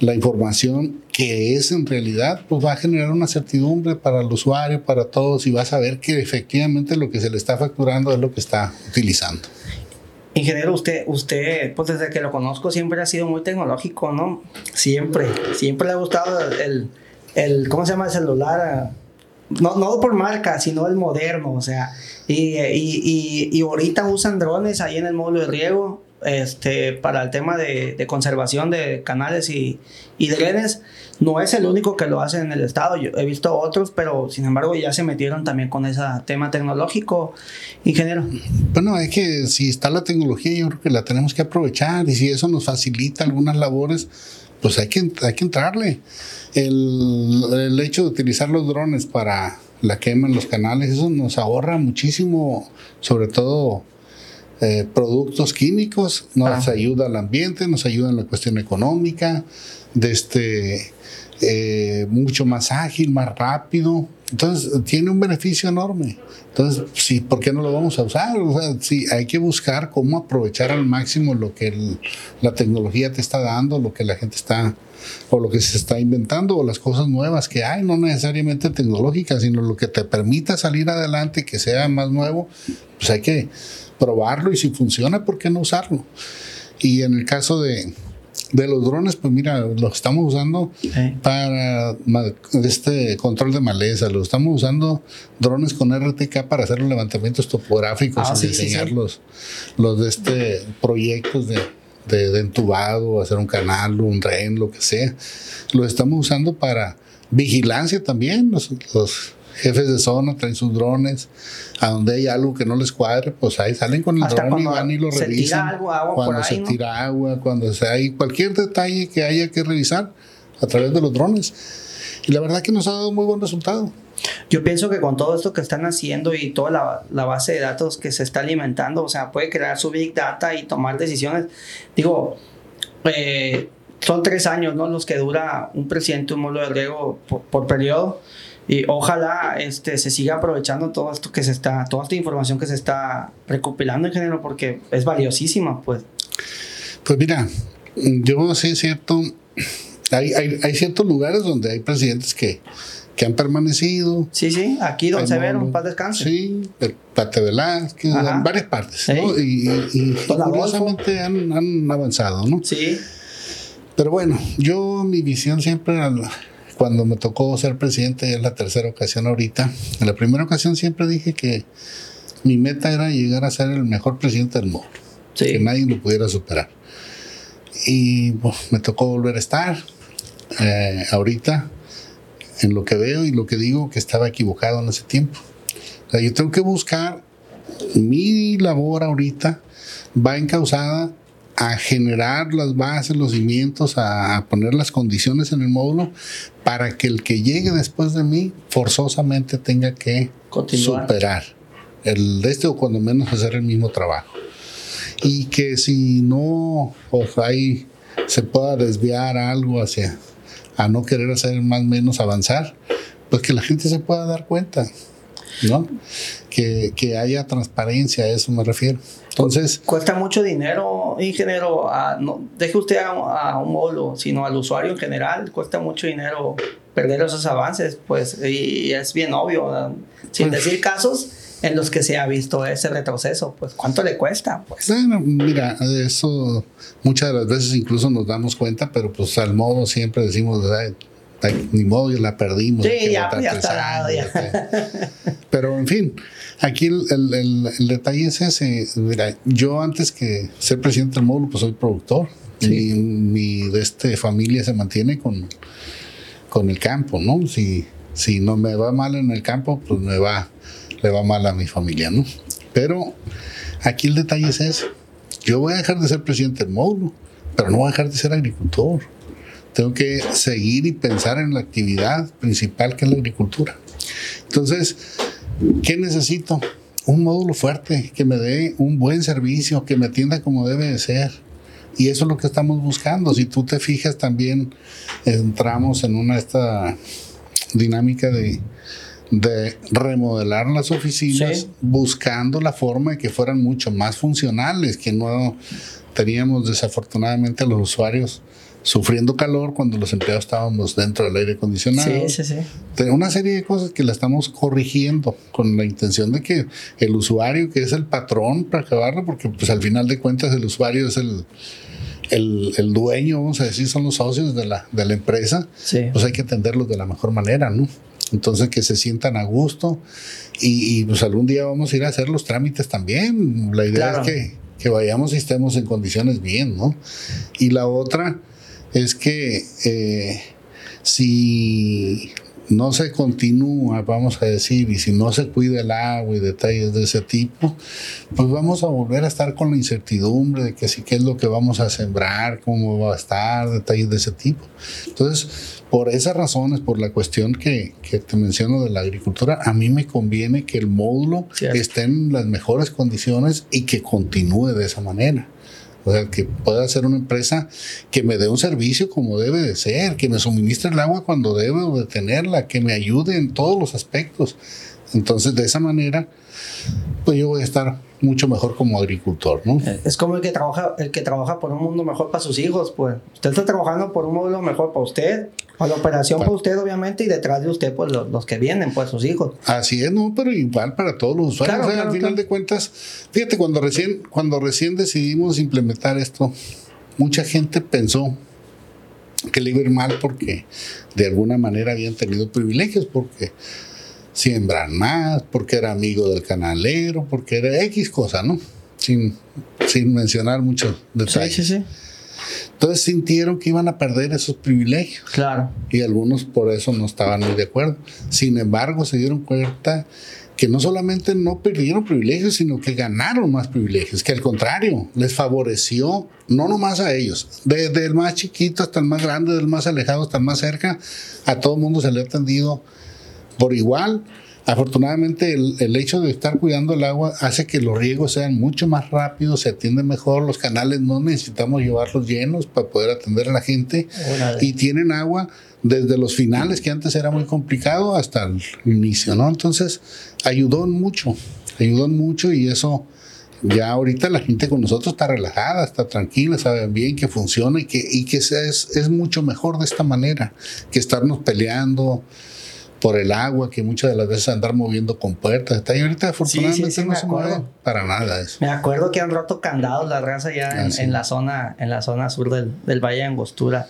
la información que es en realidad, pues va a generar una certidumbre para el usuario, para todos, y va a saber que efectivamente lo que se le está facturando es lo que está utilizando. Ingeniero, usted, usted, pues desde que lo conozco siempre ha sido muy tecnológico, ¿no? Siempre, siempre le ha gustado el, el, ¿cómo se llama el celular? No, no por marca, sino el moderno, o sea, y, y, y, y ahorita usan drones ahí en el módulo de riego, este, para el tema de, de conservación de canales y, y, drenes. No es el único que lo hace en el estado, yo he visto otros, pero sin embargo ya se metieron también con ese tema tecnológico, ingeniero. Bueno, es que si está la tecnología, yo creo que la tenemos que aprovechar y si eso nos facilita algunas labores, pues hay que, hay que entrarle. El, el hecho de utilizar los drones para la quema en los canales, eso nos ahorra muchísimo, sobre todo eh, productos químicos, nos ah. ayuda al ambiente, nos ayuda en la cuestión económica, de este, eh, mucho más ágil, más rápido. Entonces, tiene un beneficio enorme. Entonces, sí, ¿por qué no lo vamos a usar? O sea, sí, hay que buscar cómo aprovechar al máximo lo que el, la tecnología te está dando, lo que la gente está, o lo que se está inventando, o las cosas nuevas que hay, no necesariamente tecnológicas, sino lo que te permita salir adelante, que sea más nuevo, pues hay que probarlo y si funciona, ¿por qué no usarlo? Y en el caso de, de los drones, pues mira, lo estamos usando para este control de maleza, lo estamos usando drones con RTK para hacer los levantamientos topográficos ah, y sí, diseñar sí, los, los de este proyectos de, de, de, entubado, hacer un canal, un ren, lo que sea. Lo estamos usando para vigilancia también, los, los jefes de zona traen sus drones, a donde hay algo que no les cuadre, pues ahí salen con el Hasta dron y van y lo se revisan. Tira algo, agua cuando por se tira agua, cuando se hay cualquier detalle que haya que revisar a través de los drones. Y la verdad que nos ha dado muy buen resultado. Yo pienso que con todo esto que están haciendo y toda la, la, base de datos que se está alimentando, o sea, puede crear su big data y tomar decisiones. Digo, eh, son tres años, ¿no? Los que dura un presidente, un módulo de riego por, por periodo y ojalá este, se siga aprovechando todo esto que se está, toda esta información que se está recopilando en género porque es valiosísima, pues. Pues mira, yo sí es cierto, hay, hay, hay, ciertos lugares donde hay presidentes que, que han permanecido. Sí, sí, aquí don Severo, en paz descanse. Sí, Pate Velázquez, en varias partes, ¿Sí? ¿no? Y, y, y curiosamente han, han avanzado, ¿no? Sí. Pero bueno, yo mi visión siempre cuando me tocó ser presidente, es la tercera ocasión ahorita. En la primera ocasión siempre dije que mi meta era llegar a ser el mejor presidente del mundo, sí. que nadie lo pudiera superar. Y pues, me tocó volver a estar eh, ahorita en lo que veo y lo que digo que estaba equivocado en ese tiempo. O sea, yo tengo que buscar mi labor ahorita va encausada a generar las bases, los cimientos, a poner las condiciones en el módulo para que el que llegue después de mí forzosamente tenga que Continuar. superar el de este o cuando menos hacer el mismo trabajo. Y que si no, pues ahí se pueda desviar algo hacia a no querer hacer más menos avanzar, pues que la gente se pueda dar cuenta, ¿no? Que, que haya transparencia, a eso me refiero. Entonces. Cuesta mucho dinero, ingeniero. no, deje usted a, un módulo, sino al usuario en general. Cuesta mucho dinero perder esos avances, pues, y, es bien obvio. Sin pues decir casos en los que se ha visto ese retroceso, pues, ¿cuánto le cuesta? Pues? Bueno, mira, eso muchas de las veces incluso nos damos cuenta, pero pues al modo siempre decimos, ni modo, ya la perdimos. Sí, ya, ya está dado, ya. Pero en fin, aquí el, detalle es ese. Mira, yo antes que ser presidente del módulo, pues soy productor. Y mi de este, familia se mantiene con, con el campo, ¿no? Si, si no me va mal en el campo, pues me va, le va mal a mi familia, ¿no? Pero aquí el detalle es ese. Yo voy a dejar de ser presidente del módulo, pero no voy a dejar de ser agricultor. Tengo que seguir y pensar en la actividad principal que es la agricultura. Entonces, ¿qué necesito? Un módulo fuerte que me dé un buen servicio, que me atienda como debe de ser. Y eso es lo que estamos buscando. Si tú te fijas también, entramos en una esta dinámica de, de remodelar las oficinas buscando la forma de que fueran mucho más funcionales, que no teníamos desafortunadamente los usuarios sufriendo calor cuando los empleados estábamos dentro del aire acondicionado. Sí, sí, sí. Una serie de cosas que la estamos corrigiendo con la intención de que el usuario, que es el patrón para acabarlo, porque pues al final de cuentas el usuario es el, el, dueño, vamos a decir, son los socios de la, de la empresa, pues hay que atenderlos de la mejor manera, ¿no? Entonces que se sientan a gusto y, pues algún día vamos a ir a hacer los trámites también. La idea es que, que vayamos y estemos en condiciones bien, ¿no? Y la otra es que eh, si no se continúa, vamos a decir, y si no se cuida el agua y detalles de ese tipo, pues vamos a volver a estar con la incertidumbre de que sí, qué es lo que vamos a sembrar, cómo va a estar, detalles de ese tipo. Entonces, por esas razones, por la cuestión que, que te menciono de la agricultura, a mí me conviene que el módulo esté en las mejores condiciones y que continúe de esa manera. O sea, que pueda ser una empresa que me dé un servicio como debe de ser, que me suministre el agua cuando debe de tenerla, que me ayude en todos los aspectos. Entonces, de esa manera, pues yo voy a estar mucho mejor como agricultor, ¿no? Es como el que trabaja, el que trabaja por un mundo mejor para sus hijos, pues. Usted está trabajando por un mundo mejor para usted, para la operación para usted, obviamente, y detrás de usted, pues los, que vienen, pues sus hijos. Así es, no, pero igual para todos los usuarios. al final de cuentas, fíjate, cuando recién, cuando recién decidimos implementar esto, mucha gente pensó que le iba a ir mal porque de alguna manera habían tenido privilegios, porque siembran más, porque era amigo del canalero, porque era X cosa, ¿no? Sin, sin mencionar muchos detalles. Sí, sí, sí. Entonces sintieron que iban a perder esos privilegios. Claro. Y algunos por eso no estaban muy de acuerdo. Sin embargo, se dieron cuenta que no solamente no perdieron privilegios, sino que ganaron más privilegios, que al contrario, les favoreció, no nomás a ellos, desde el más chiquito hasta el más grande, del más alejado hasta el más cerca, a todo el mundo se le ha atendido por igual. Afortunadamente el, hecho de estar cuidando el agua hace que los riegos sean mucho más rápidos, se atienden mejor, los canales no necesitamos llevarlos llenos para poder atender a la gente y tienen agua desde los finales que antes era muy complicado hasta el inicio, ¿no? Entonces ayudó mucho, ayudó mucho y eso ya ahorita la gente con nosotros está relajada, está tranquila, saben bien que funciona y que, y que es, es mucho mejor de esta manera que estarnos peleando por el agua, que muchas de las veces andar moviendo con puertas. Está ahí ahorita afortunadamente no se mueve para nada eso. Me acuerdo que han roto candados la raza ya ah, en, la zona, en la zona sur del, del Valle de Angostura.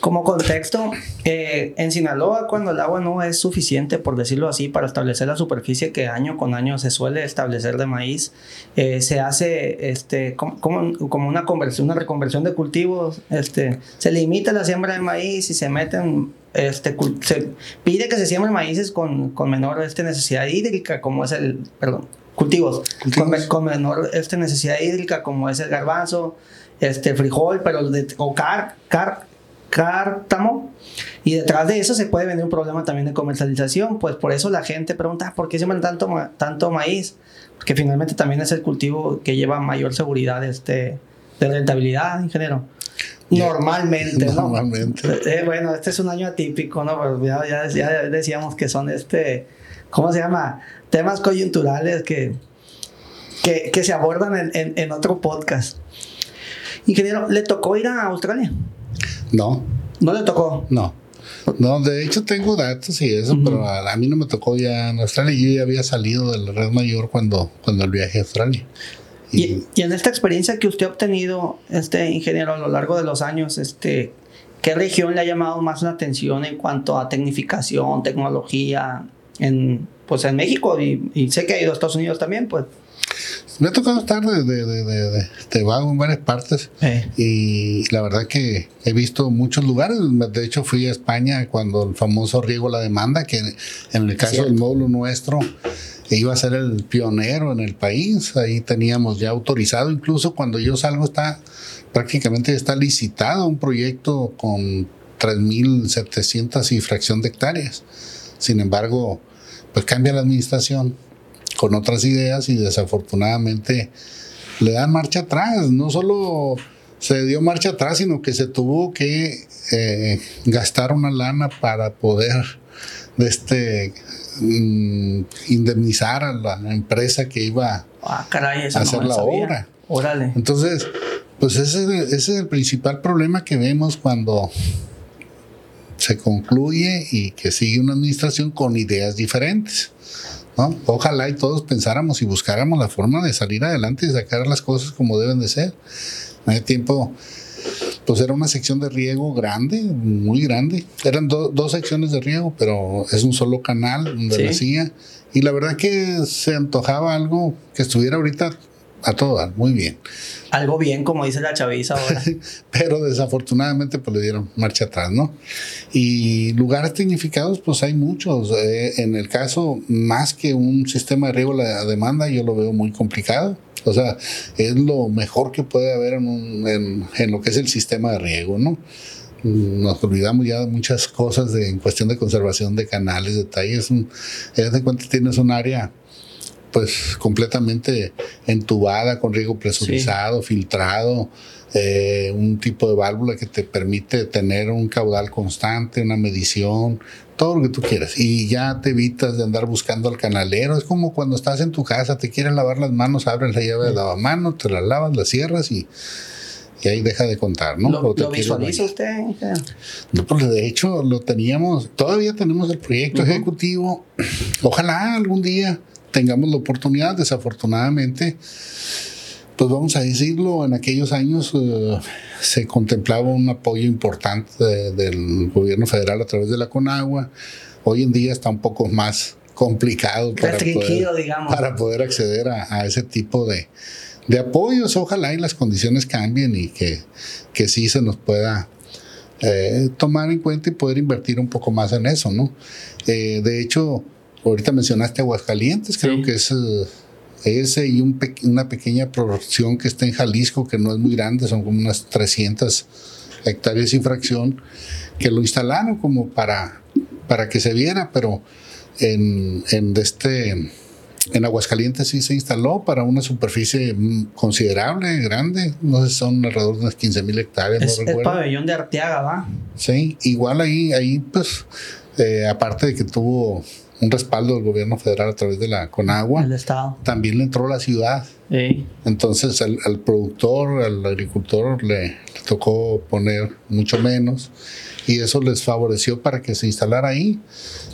Como contexto, eh, en Sinaloa, cuando el agua no es suficiente, por decirlo así, para establecer la superficie que año con año se suele establecer de maíz, eh, se hace este, como, como, una conversión, una reconversión de cultivos. Este, se limita la siembra de maíz y se meten este, se pide que se siembren maíces con, con menor este, necesidad hídrica, como es el, perdón, cultivos, Con, menor este, necesidad hídrica, como es el garbanzo, este, frijol, pero de, o car, car, cártamo. Y detrás de eso se puede venir un problema también de comercialización. Pues por eso la gente pregunta, ¿por qué siembran tanto, tanto maíz? Porque finalmente también es el cultivo que lleva mayor seguridad este, de rentabilidad, ingeniero. Normalmente, ¿no? Normalmente. Eh, bueno, este es un año atípico, ¿no? Pero ya, ya, decíamos que son este, ¿cómo se llama? Temas coyunturales que, que, que se abordan en, en, en, otro podcast. Ingeniero, ¿le tocó ir a Australia? No. ¿No le tocó? No. No, de hecho tengo datos y eso, pero a, mí no me tocó ya en Australia. Yo ya había salido del Red Mayor cuando, cuando el viaje a Australia. Y, y, en esta experiencia que usted ha obtenido, este ingeniero, a lo largo de los años, este, ¿qué región le ha llamado más la atención en cuanto a tecnificación, tecnología en, pues en México? Y, y sé que ha ido a Estados Unidos también, pues. Me ha tocado estar de, de, de, de vago en varias partes y la verdad que he visto muchos lugares. De hecho, fui a España cuando el famoso riego la demanda, que en el caso del módulo nuestro iba a ser el pionero en el país. Ahí teníamos ya autorizado, incluso cuando yo salgo está prácticamente está licitado un proyecto con 3.700 y fracción de hectáreas. Sin embargo, pues cambia la administración con otras ideas y desafortunadamente le dan marcha atrás. No solo se dio marcha atrás, sino que se tuvo que eh, gastar una lana para poder este, mm, indemnizar a la empresa que iba ah, a hacer la obra. Órale. Entonces, pues ese, ese es el principal problema que vemos cuando se concluye y que sigue una administración con ideas diferentes. Ojalá y todos pensáramos y buscáramos la forma de salir adelante y sacar las cosas como deben de ser. En ese tiempo, pues era una sección de riego grande, muy grande. Eran dos secciones de riego, pero es un solo canal donde lo hacía. Y la verdad que se antojaba algo que estuviera ahorita a todo muy bien. Algo bien, como dice la chaviza ahora. Pero desafortunadamente pues le dieron marcha atrás, ¿no? Y lugares tecnificados pues hay muchos. Eh, en el caso, más que un sistema de riego la demanda, yo lo veo muy complicado. O sea, es lo mejor que puede haber en, en, lo que es el sistema de riego, ¿no? nos olvidamos ya de muchas cosas de, en cuestión de conservación de canales, detalles. En de cuenta tienes un área pues completamente entubada con riego presurizado, filtrado, eh, un tipo de válvula que te permite tener un caudal constante, una medición, todo lo que tú quieras. Y ya te evitas de andar buscando al canalero. Es como cuando estás en tu casa, te quieren lavar las manos, abres la llave de lavamanos, te la lavas, la cierras y, y ahí deja de contar, ¿no? ¿Lo, visualiza usted? No, pues de hecho lo teníamos, todavía tenemos el proyecto ejecutivo. Ojalá algún día tengamos la oportunidad. Desafortunadamente, pues vamos a decirlo, en aquellos años eh, se contemplaba un apoyo importante del gobierno federal a través de la Conagua. Hoy en día está un poco más complicado para, poder, para poder, acceder a, ese tipo de, de, apoyos. Ojalá y las condiciones cambien y que, que sí se nos pueda eh, tomar en cuenta y poder invertir un poco más en eso, ¿no? Eh, de hecho, Ahorita mencionaste Aguascalientes, creo que es eh, ese y una pequeña producción que está en Jalisco, que no es muy grande, son como unas 300 hectáreas y fracción, que lo instalaron como para, para que se viera, pero en, en este... En Aguascalientes sí se instaló para una superficie considerable, grande. No sé, son alrededor de unas 15 mil hectáreas. Es el pabellón de Arteaga, ¿va? Sí, igual ahí, ahí pues, eh, aparte de que tuvo un respaldo del gobierno federal a través de la Conagua. El Estado. También le entró la ciudad. Entonces al, productor, al agricultor le, tocó poner mucho menos y eso les favoreció para que se instalara ahí.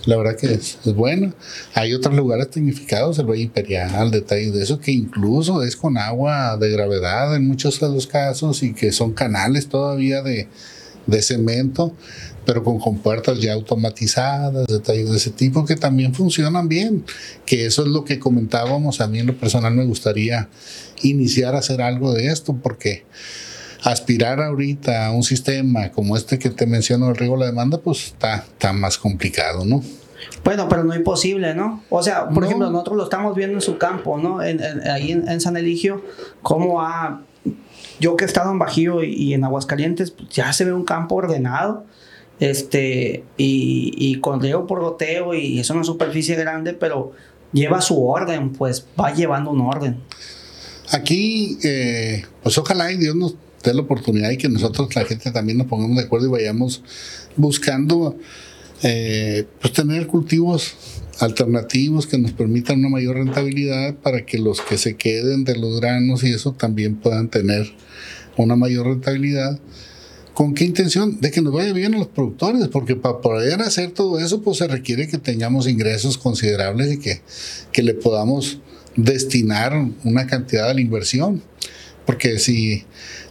La verdad que es, bueno. Hay otros lugares tecnificados, el Valle Imperial, detalles de eso, que incluso es con agua de gravedad en muchos de los casos y que son canales todavía de, de cemento pero con compuertas ya automatizadas, detalles de ese tipo que también funcionan bien, que eso es lo que comentábamos, a mí en lo personal me gustaría iniciar a hacer algo de esto, porque aspirar ahorita a un sistema como este que te menciono, el riego de la demanda, pues está, está más complicado, ¿no? Bueno, pero no imposible, ¿no? O sea, por ejemplo, nosotros lo estamos viendo en su campo, ¿no? En, ahí en, San Eligio, cómo ha yo que he estado en Bajío y, y en Aguascalientes, pues, ya se ve un campo ordenado este, y, y con riego por goteo y es una superficie grande, pero lleva su orden, pues va llevando un orden. Aquí, eh, pues ojalá y Dios nos dé la oportunidad y que nosotros, la gente, también nos pongamos de acuerdo y vayamos buscando, eh, pues tener cultivos alternativos que nos permitan una mayor rentabilidad para que los que se queden de los granos y eso también puedan tener una mayor rentabilidad ¿Con qué intención? De que nos vaya bien a los productores, porque para poder hacer todo eso, pues se requiere que tengamos ingresos considerables y que, que le podamos destinar una cantidad a la inversión. Porque si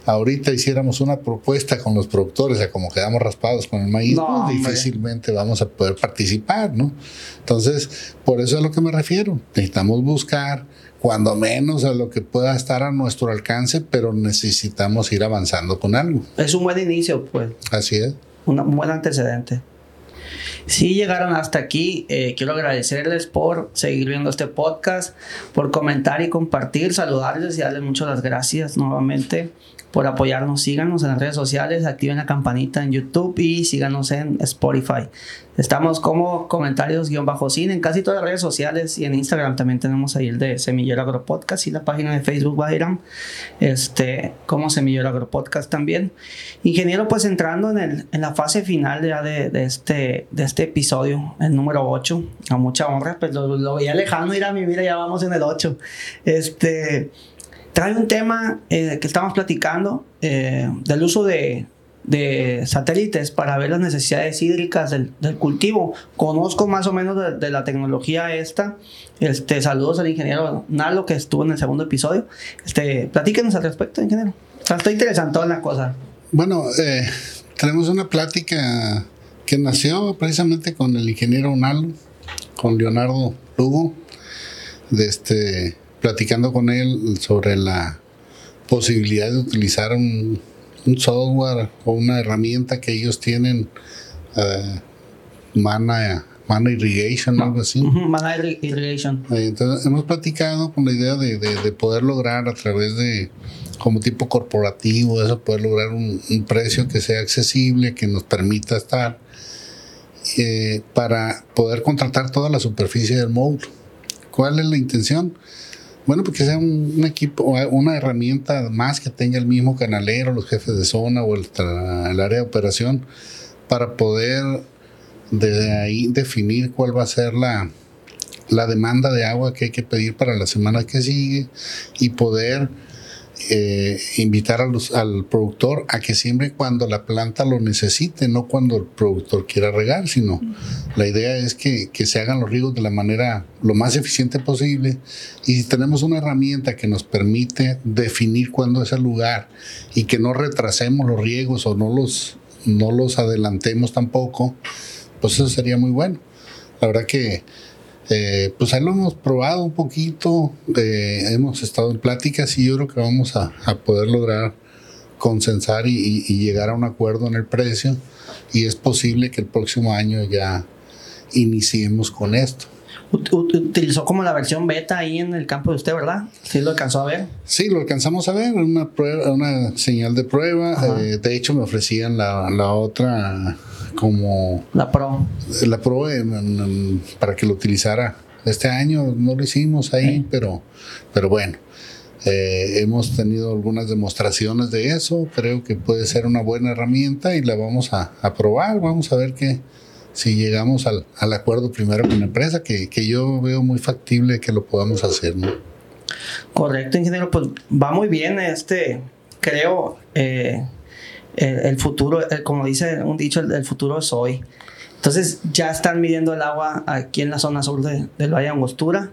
ahorita hiciéramos una propuesta con los productores, a como quedamos raspados con el maíz, No, pues, difícilmente vamos a poder participar, ¿no? Entonces, por eso es a lo que me refiero. Necesitamos buscar, cuando menos, a lo que pueda estar a nuestro alcance, pero necesitamos ir avanzando con algo. Es un buen inicio, pues. Así es. una- un buen antecedente. Si llegaron hasta aquí, eh, quiero agradecerles por seguir viendo este podcast, por comentar y compartir, saludarles y darles muchas las gracias nuevamente por apoyarnos. Síganos en las redes sociales, activen la campanita en YouTube y síganos en Spotify. Estamos como comentarios-cine en casi todas las redes sociales y en Instagram también tenemos ahí el de Semillero Agro Podcast y la página de Facebook Bayram, este, como Semillero Agro Podcast también. Ingeniero, pues entrando en, el, en la fase final ya de, de este, de este episodio, el número 8, a mucha honra, pues lo, lo veía lejano ir a mi vida, ya vamos en el 8. Este, trae un tema eh, que estamos platicando eh, del uso de, de satélites para ver las necesidades hídricas del, del cultivo. Conozco más o menos de, la tecnología esta. Este, saludos al ingeniero Nalo que estuvo en el segundo episodio. Este, platíquenos al respecto, ingeniero. O sea, está interesante la cosa. Bueno, eh, tenemos una plática que nació precisamente con el ingeniero Unalo, con Leonardo Lugo, de este, platicando con él sobre la posibilidad de utilizar un, un software o una herramienta que ellos tienen, eh, Mana, Mana Irrigation, algo así. Mana Irri- Irrigation. Eh, Entonces, hemos platicado con la idea de, de- de poder lograr a través de, como tipo corporativo, eso, poder lograr un, un precio que sea accesible, que nos permita estar, eh, para poder contratar toda la superficie del módulo. ¿Cuál es la intención? Bueno, porque sea un, un equipo, una herramienta más que tenga el mismo canalero, los jefes de zona o el, área de operación, para poder de ahí definir cuál va a ser la, la demanda de agua que hay que pedir para la semana que sigue y poder eh, invitar a los- al productor a que siembre cuando la planta lo necesite, no cuando el productor quiera regar, sino la idea es que, que se hagan los riegos de la manera lo más eficiente posible y si tenemos una herramienta que nos permite definir cuándo es el lugar y que no retrasemos los riegos o no los, no los adelantemos tampoco, pues eso sería muy bueno. La verdad que eh, pues ahí lo hemos probado un poquito, eh, hemos estado en pláticas y yo creo que vamos a, a poder lograr consensar y, y- y llegar a un acuerdo en el precio y es posible que el próximo año ya iniciemos con esto. Ut- ut- utilizó como la versión beta ahí en el campo de usted, ¿verdad? Sí lo alcanzó a ver. Sí, lo alcanzamos a ver, una prueba, una señal de prueba. Eh, de hecho, me ofrecían la, la otra como La Pro. la en- en- para que lo utilizara este año. No lo hicimos ahí, pero, pero bueno. eh, hemos tenido algunas demostraciones de eso. Creo que puede ser una buena herramienta y la vamos a, a probar. Vamos a ver que si llegamos al, al acuerdo primero con la empresa, que, que yo veo muy factible que lo podamos hacer. ¿no? Correcto, ingeniero. Pues va muy bien. Este, creo, eh, el, futuro, el- como dice un dicho, el, el futuro es hoy. Entonces ya están midiendo el agua aquí en la zona sur de- del Valle de Angostura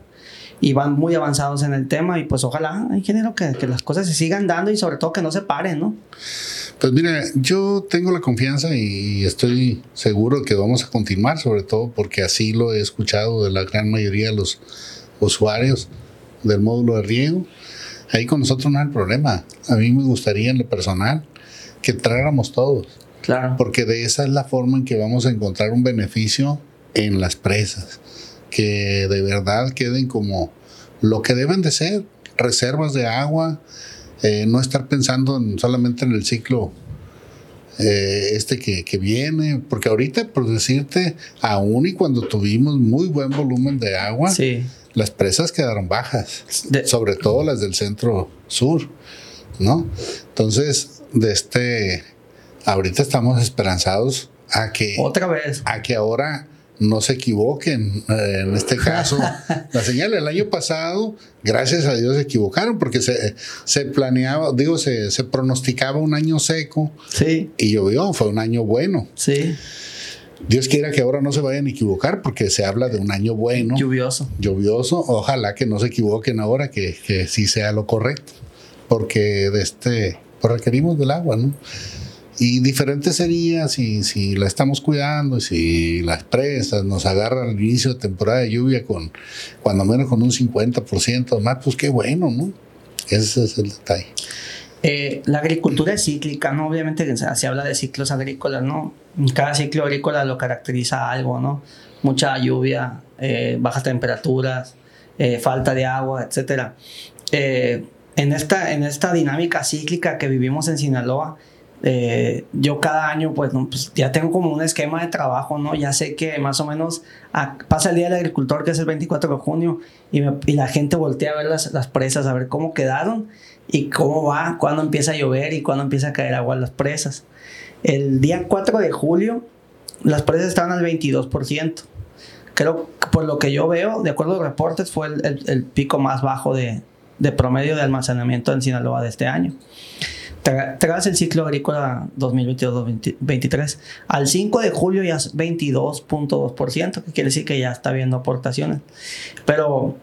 y van muy avanzados en el tema y pues ojalá, ingeniero, que, que las cosas se sigan dando y sobre todo que no se paren, ¿no? Pues mira, yo tengo la confianza y estoy seguro que vamos a continuar, sobre todo porque así lo he escuchado de la gran mayoría de los usuarios del módulo de riego. Ahí con nosotros no hay problema. A mí me gustaría en lo personal que entráramos todos, Claro. porque de esa es la forma en que vamos a encontrar un beneficio en las presas, que de verdad queden como lo que deben de ser, reservas de agua, eh, no estar pensando solamente en el ciclo eh, este que, que, viene, porque ahorita, por decirte, aún y cuando tuvimos muy buen volumen de agua, las presas quedaron bajas, sobre todo las del centro sur, ¿no? Entonces, de este, ahorita estamos esperanzados a que... Otra vez. A que ahora no se equivoquen. Eh, en este caso, la señal del año pasado, gracias a Dios se equivocaron porque se, se planeaba, digo, se, se, pronosticaba un año seco sí. y llovió, fue un año bueno. Sí. Dios quiera que ahora no se vayan a equivocar porque se habla de un año bueno. Lluvioso. Lluvioso. Ojalá que no se equivoquen ahora, que, que sí sea lo correcto. Porque de este, pues requerimos del agua, ¿no? Y diferente sería si, si la estamos cuidando, si las presas nos agarran al inicio de temporada de lluvia con, cuando menos con un 50% más, pues qué bueno, ¿no? Ese es el detalle. Eh, la agricultura es cíclica, ¿no? Obviamente se habla de ciclos agrícolas, ¿no? Cada ciclo agrícola lo caracteriza algo, ¿no? Mucha lluvia, eh, bajas temperaturas, eh, falta de agua, etc. en, esta, en esta dinámica cíclica que vivimos en Sinaloa, eh, yo cada año pues, pues, ya tengo como un esquema de trabajo, ¿no? Ya sé que más o menos pasa el Día del Agricultor, que es el 24 de junio, y, la gente voltea a ver las, las, presas, a ver cómo quedaron y cómo va, cuándo empieza a llover y cuándo empieza a caer agua en las presas. El día 4 de julio, las presas estaban al 22%. Creo que por lo que yo veo, de acuerdo a los reportes, fue el, el, pico más bajo de, de promedio de almacenamiento en Sinaloa de este año tras el ciclo agrícola 2022-2023. Al 5 de julio ya es 22.2%, que quiere decir que ya está viendo aportaciones. Pero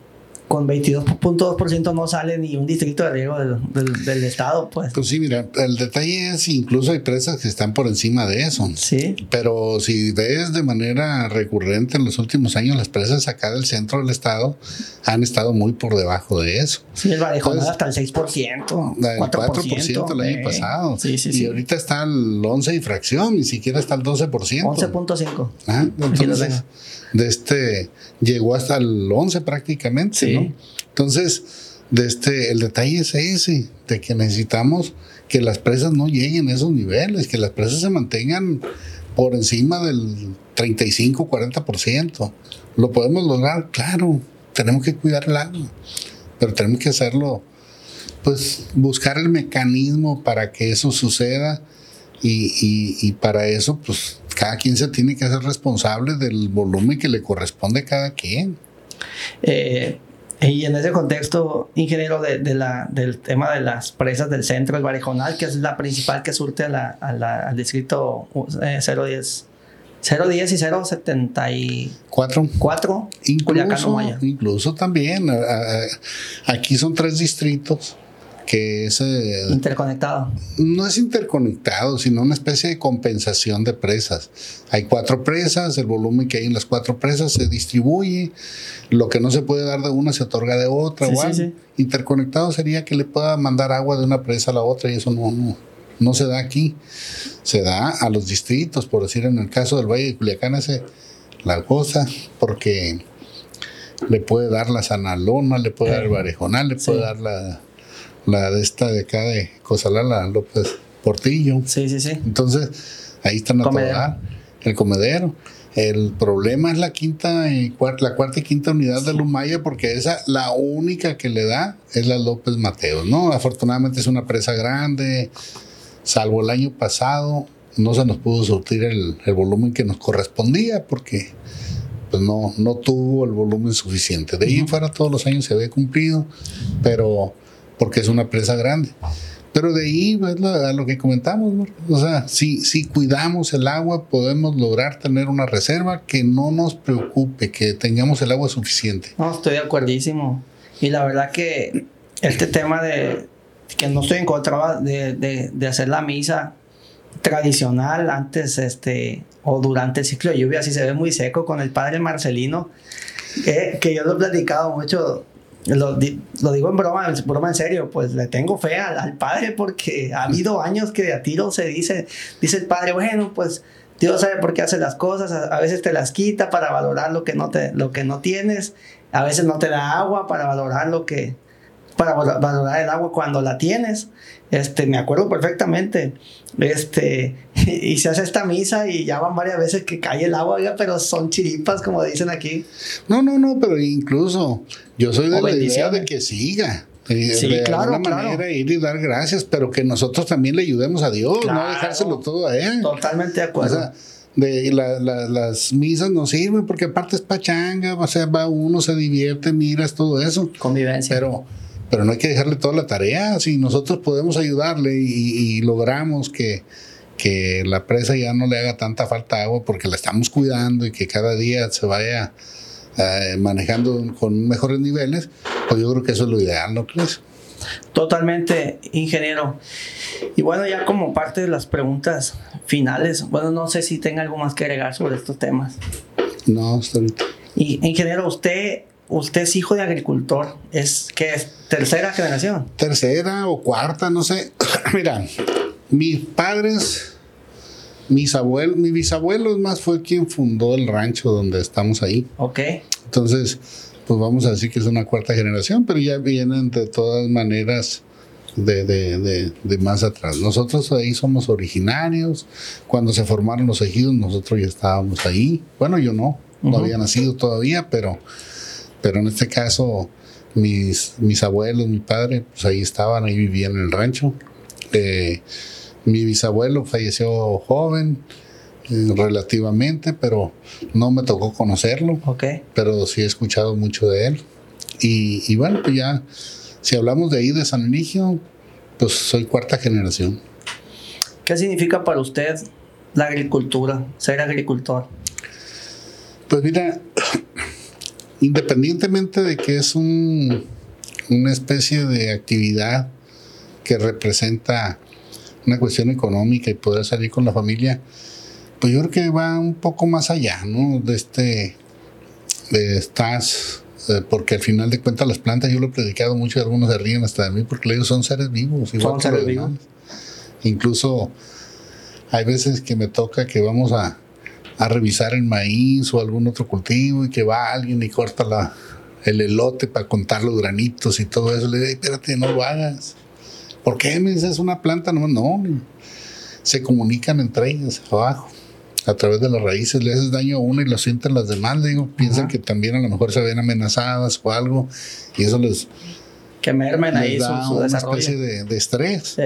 con 22.2% no sale ni un distrito de riego del, del, estado, pues. Pues sí, mira, el detalle es incluso hay presas que están por encima de eso. Sí. Pero si ves de manera recurrente en los últimos años, las presas acá del centro del estado han estado muy por debajo de eso. Sí, el Vallejo hasta el 6%. El 4%, el año pasado. Sí, sí, y ahorita está el 11 y fracción, ni siquiera está el 12%. 11.5. Ah, entonces de este, llegó hasta el 11 prácticamente, ¿no? Entonces, de este, el detalle es ese, de que necesitamos que las presas no lleguen a esos niveles, que las presas se mantengan por encima del 35, 40%. ¿Lo podemos lograr? Claro, tenemos que cuidar el agua, pero tenemos que hacerlo, pues buscar el mecanismo para que eso suceda y, y, y para eso, pues cada quien se tiene que hacer responsable del volumen que le corresponde a cada quien. Eh, y en ese contexto, ingeniero, de, la, del tema de las presas del centro, el Barejonal, que es la principal que surte a la, al distrito 010. 010 y 074. Cuatro. Incluso, incluso también. Aquí son tres distritos que es... Eh, interconectado. No es interconectado, sino una especie de compensación de presas. Hay cuatro presas, el volumen que hay en las cuatro presas se distribuye, lo que no se puede dar de una se otorga de otra. Interconectado sería que le pueda mandar agua de una presa a la otra y eso no, no, no se da aquí. Se da a los distritos, por decir en el caso del Valle de Culiacán, ese la cosa, porque le puede dar la Sanalona, le puede dar el Barejonal, le puede dar la la de esta de acá de Cosalala López Portillo. Sí, sí, sí. Entonces, ahí están a todo el comedero. El problema es la quinta y cuarta, la cuarta y quinta unidad de Lumaya, porque esa, la única que le da es la López Mateos, ¿no? Afortunadamente es una presa grande, salvo el año pasado, no se nos pudo surtir el, el volumen que nos correspondía, porque pues no, no tuvo el volumen suficiente. De ahí en fuera todos los años se había cumplido, pero porque es una presa grande. Pero de ahí es a lo que comentamos, o sea, si, si cuidamos el agua, podemos lograr tener una reserva que no nos preocupe, que tengamos el agua suficiente. No, estoy de acuerdísimo. Y la verdad que este tema de que no estoy en contra de, de, de hacer la misa tradicional antes este o durante el ciclo de lluvia, si se ve muy seco con el padre Marcelino, que, que yo lo he platicado mucho lo, digo en broma, en broma en serio, pues le tengo fe al, padre porque ha habido años que a tiro se dice, dice el padre, bueno, pues Dios sabe por qué hace las cosas, a, veces te las quita para valorar lo que, no te, lo que no tienes, a veces no te da agua para valorar lo que, para valorar el agua cuando la tienes. Este, me acuerdo perfectamente. Este, y se hace esta misa y ya van varias veces que cae el agua, pero son chiripas, como dicen aquí. No, no, no, pero incluso yo soy de la idea de que siga. De, sí, de claro, alguna manera ir y dar gracias, pero que nosotros también le ayudemos a Dios, no dejárselo todo a Él. Totalmente de acuerdo. O sea, de la, las misas no sirven porque aparte es pachanga, o sea, va uno, se divierte, miras todo eso. Convivencia. Pero, pero no hay que dejarle toda la tarea. Si nosotros podemos ayudarle y, logramos que, que la presa ya no le haga tanta falta de agua porque la estamos cuidando y que cada día se vaya eh, manejando con mejores niveles, pues yo creo que eso es lo ideal, ¿no crees? Totalmente, ingeniero. Y bueno, ya como parte de las preguntas finales, bueno, no sé si tenga algo más que agregar sobre estos temas. No, hasta ahorita. Y ingeniero, usted, usted es hijo de agricultor, es que es tercera generación. Tercera o cuarta, no sé. Mira, mis padres mis abuelos, mi bisabuelo más fue quien fundó el rancho donde estamos ahí. Ok. Entonces, pues vamos a decir que es una cuarta generación, pero ya vienen de todas maneras de, de, de, más atrás. Nosotros ahí somos originarios. Cuando se formaron los ejidos, nosotros ya estábamos ahí. Bueno, yo no, no había nacido todavía, pero, pero en este caso, mis, mis abuelos, mi padre, pues ahí estaban, ahí vivían en el rancho. Eh, mi bisabuelo falleció joven, eh, relativamente, pero no me tocó conocerlo. Ok. Pero sí he escuchado mucho de él. Y, bueno, pues ya, si hablamos de ahí de San Eligio, pues soy cuarta generación. ¿Qué significa para usted la agricultura, ser agricultor? Pues mira, independientemente de que es un, una especie de actividad que representa una cuestión económica y poder salir con la familia, pues yo creo que va un poco más allá, ¿no? De este, de estas, eh, porque al final de cuentas las plantas, yo lo he predicado mucho y algunos se ríen hasta de mí porque ellos son seres vivos. son seres vivos. Incluso hay veces que me toca que vamos a, a revisar el maíz o algún otro cultivo y que va alguien y corta la, el elote para contar los granitos y todo eso. Le digo, espérate, no lo hagas. ¿Por qué me dices una planta? No, no. Se comunican entre ellas abajo. A través de las raíces le haces daño a una y lo sienten las demás. Digo, piensan que también a lo mejor se ven amenazadas o algo y eso les. Que mermen ahí da su, una especie de, estrés.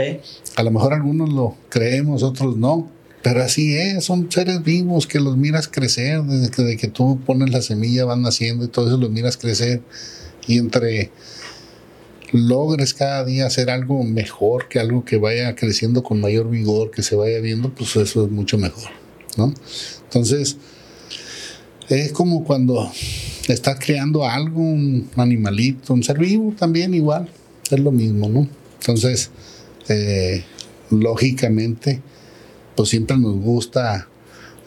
A lo mejor algunos lo creemos, otros no. Pero así es, son seres vivos que los miras crecer, desde que, tú pones la semilla van naciendo y todo eso los miras crecer. Y entre logres cada día hacer algo mejor, que algo que vaya creciendo con mayor vigor, que se vaya viendo, pues eso es mucho mejor, ¿no? Entonces, es como cuando estás creando algo, un animalito, un ser vivo también igual, es lo mismo, ¿no? Entonces, eh, lógicamente, pues siempre nos gusta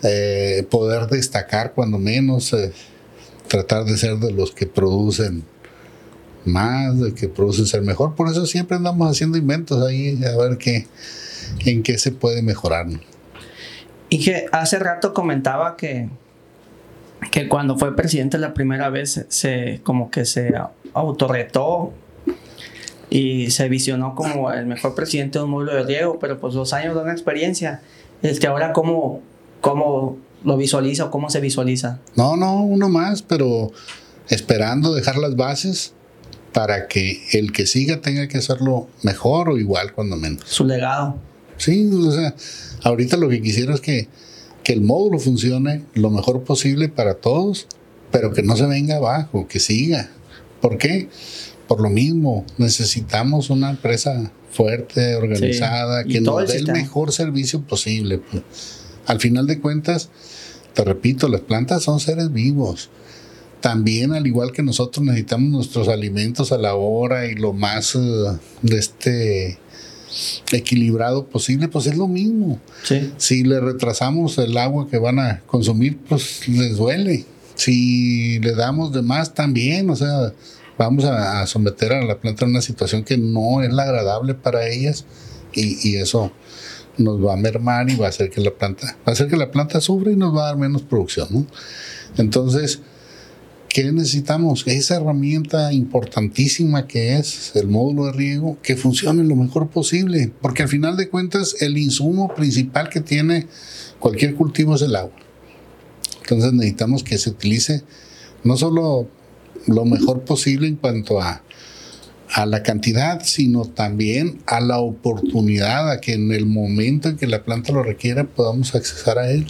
eh, poder destacar cuando menos, eh, tratar de ser de los que producen más, de que producen ser mejor. Por eso siempre andamos haciendo inventos ahí a ver qué, en qué se puede mejorar. Y que hace rato comentaba que, que cuando fue presidente la primera vez se como que se autorretó y se visionó como el mejor presidente de un módulo de riego, pero pues los años dan experiencia. Este, ahora cómo, cómo lo visualiza o cómo se visualiza. No, no, uno más, pero esperando dejar las bases para que el que siga tenga que hacerlo mejor o igual cuando menos. Su legado. Sí, o sea, ahorita lo que quisiera es que, que el módulo funcione lo mejor posible para todos, pero que no se venga abajo, que siga. ¿Por qué? Por lo mismo, necesitamos una empresa fuerte, organizada, que nos dé el mejor servicio posible. Pues. Al final de cuentas, te repito, las plantas son seres vivos también, al igual que nosotros, necesitamos nuestros alimentos a la hora y lo más de este equilibrado posible, pues es lo mismo. Si le retrasamos el agua que van a consumir, pues les duele. Si le damos de más, también, o sea, vamos a, someter a la planta a una situación que no es la agradable para ellas y, y, eso nos va a mermar y va a hacer que la planta, va a hacer que la planta sufra y nos va a dar menos producción, ¿no? Entonces, ¿qué necesitamos? Esa herramienta importantísima que es el módulo de riego, que funcione lo mejor posible, porque al final de cuentas el insumo principal que tiene cualquier cultivo es el agua. Entonces necesitamos que se utilice no solo lo mejor posible en cuanto a, a la cantidad, sino también a la oportunidad, a que en el momento en que la planta lo requiera podamos accesar a él.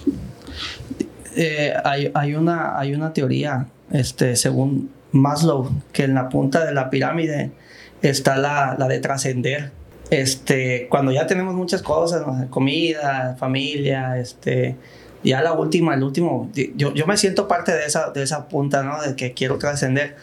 Eh, hay, hay, una, hay una teoría, este, según Maslow, que en la punta de la pirámide está la, la de trascender. Este, cuando ya tenemos muchas cosas, comida, familia, este, ya la última, el último, yo, yo me siento parte de esa, de esa punta, ¿no? De que quiero trascender.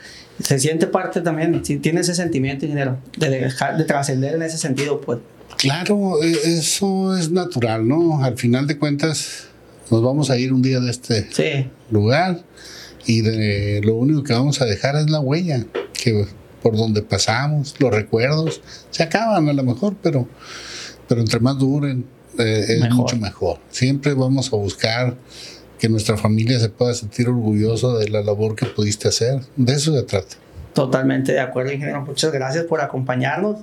Se siente parte también, si tiene ese sentimiento, ingeniero, de dejar de trascender en ese sentido, pues. Claro, e, eso es natural, ¿no? Al final de cuentas, nos vamos a ir un día de este lugar y de, lo único que vamos a dejar es la huella, que por donde pasamos, los recuerdos, se acaban a lo mejor, pero, pero entre más duren, eh, es mucho mejor. Siempre vamos a buscar que nuestra familia se pueda sentir orgulloso de la labor que pudiste hacer. De eso se trata. Totalmente de acuerdo, ingeniero. Muchas gracias por acompañarnos.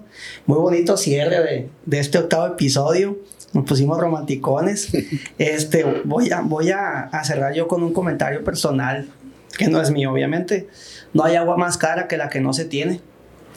Muy bonito cierre de, de este octavo episodio. Nos pusimos romanticones. Este, voy a, voy a, cerrar yo con un comentario personal, que no es mío, obviamente. No hay agua más cara que la que no se tiene.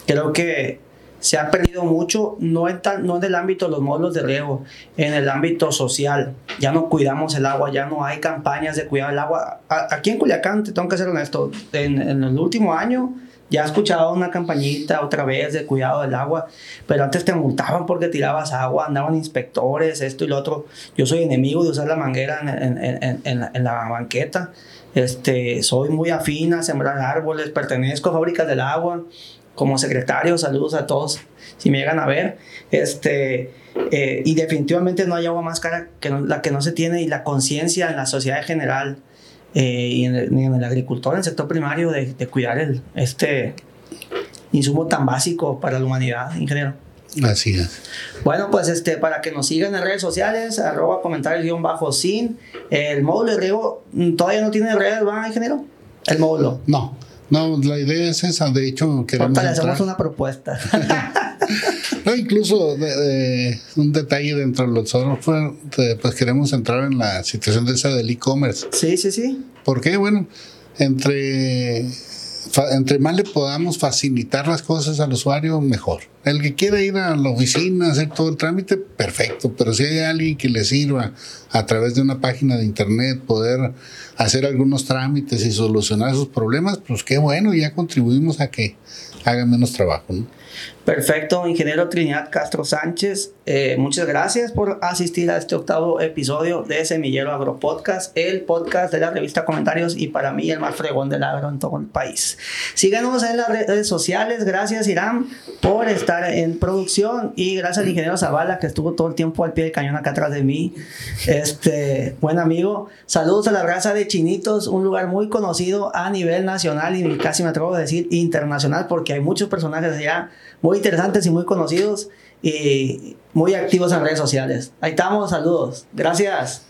Creo que se ha perdido mucho, no en, no en el ámbito de los módulos de riego, en el ámbito social. Ya no cuidamos el agua, ya no hay campañas de cuidar el agua. aquí en Culiacán, te tengo que ser honesto, en, en el último año ya he escuchado una campañita otra vez de cuidado del agua, pero antes te multaban porque tirabas agua, andaban inspectores, esto y lo otro. Yo soy enemigo de usar la manguera en, en, la banqueta. Este, soy muy afín a sembrar árboles, pertenezco a Fábricas del Agua como secretario, saludos a todos si me llegan a ver. Este, eh, y definitivamente no hay agua más cara que la que no se tiene y la conciencia en la sociedad en general eh, y en el, en el, agricultor, en el sector primario, de, de, cuidar el, este insumo tan básico para la humanidad, ingeniero. Así es. Bueno, pues este, para que nos sigan en redes sociales, arroba comentarios guion bajo sin. El módulo de riego mm, todavía no tiene redes, ¿va, ingeniero? El módulo. No, no, la idea es esa. De hecho, queremos. le hacemos una propuesta. no, incluso un detalle dentro de los software, pues queremos entrar en la situación de esa del e-commerce. Sí, sí, sí. ¿Por qué? Bueno, entre entre más le podamos facilitar las cosas al usuario, mejor. El que quiera ir a la oficina, hacer todo el trámite, perfecto. Pero si hay alguien que le sirva a través de una página de internet poder hacer algunos trámites y solucionar sus problemas, pues qué bueno, ya contribuimos a que hagan menos trabajo. Perfecto, ingeniero Trinidad Castro Sánchez, eh, muchas gracias por asistir a este octavo episodio de Semillero Agro Podcast, el podcast de la revista Comentarios y para mí el más fregón del agro en todo el país. Síganos en las redes sociales, gracias Irán por estar en producción y gracias al ingeniero Zavala que estuvo todo el tiempo al pie del cañón acá atrás de mí, este buen amigo. Saludos a la raza de Chinitos, un lugar muy conocido a nivel nacional y casi me atrevo a decir internacional porque hay muchos personajes allá muy interesantes y muy conocidos y muy activos en redes sociales. Ahí estamos, saludos. Gracias.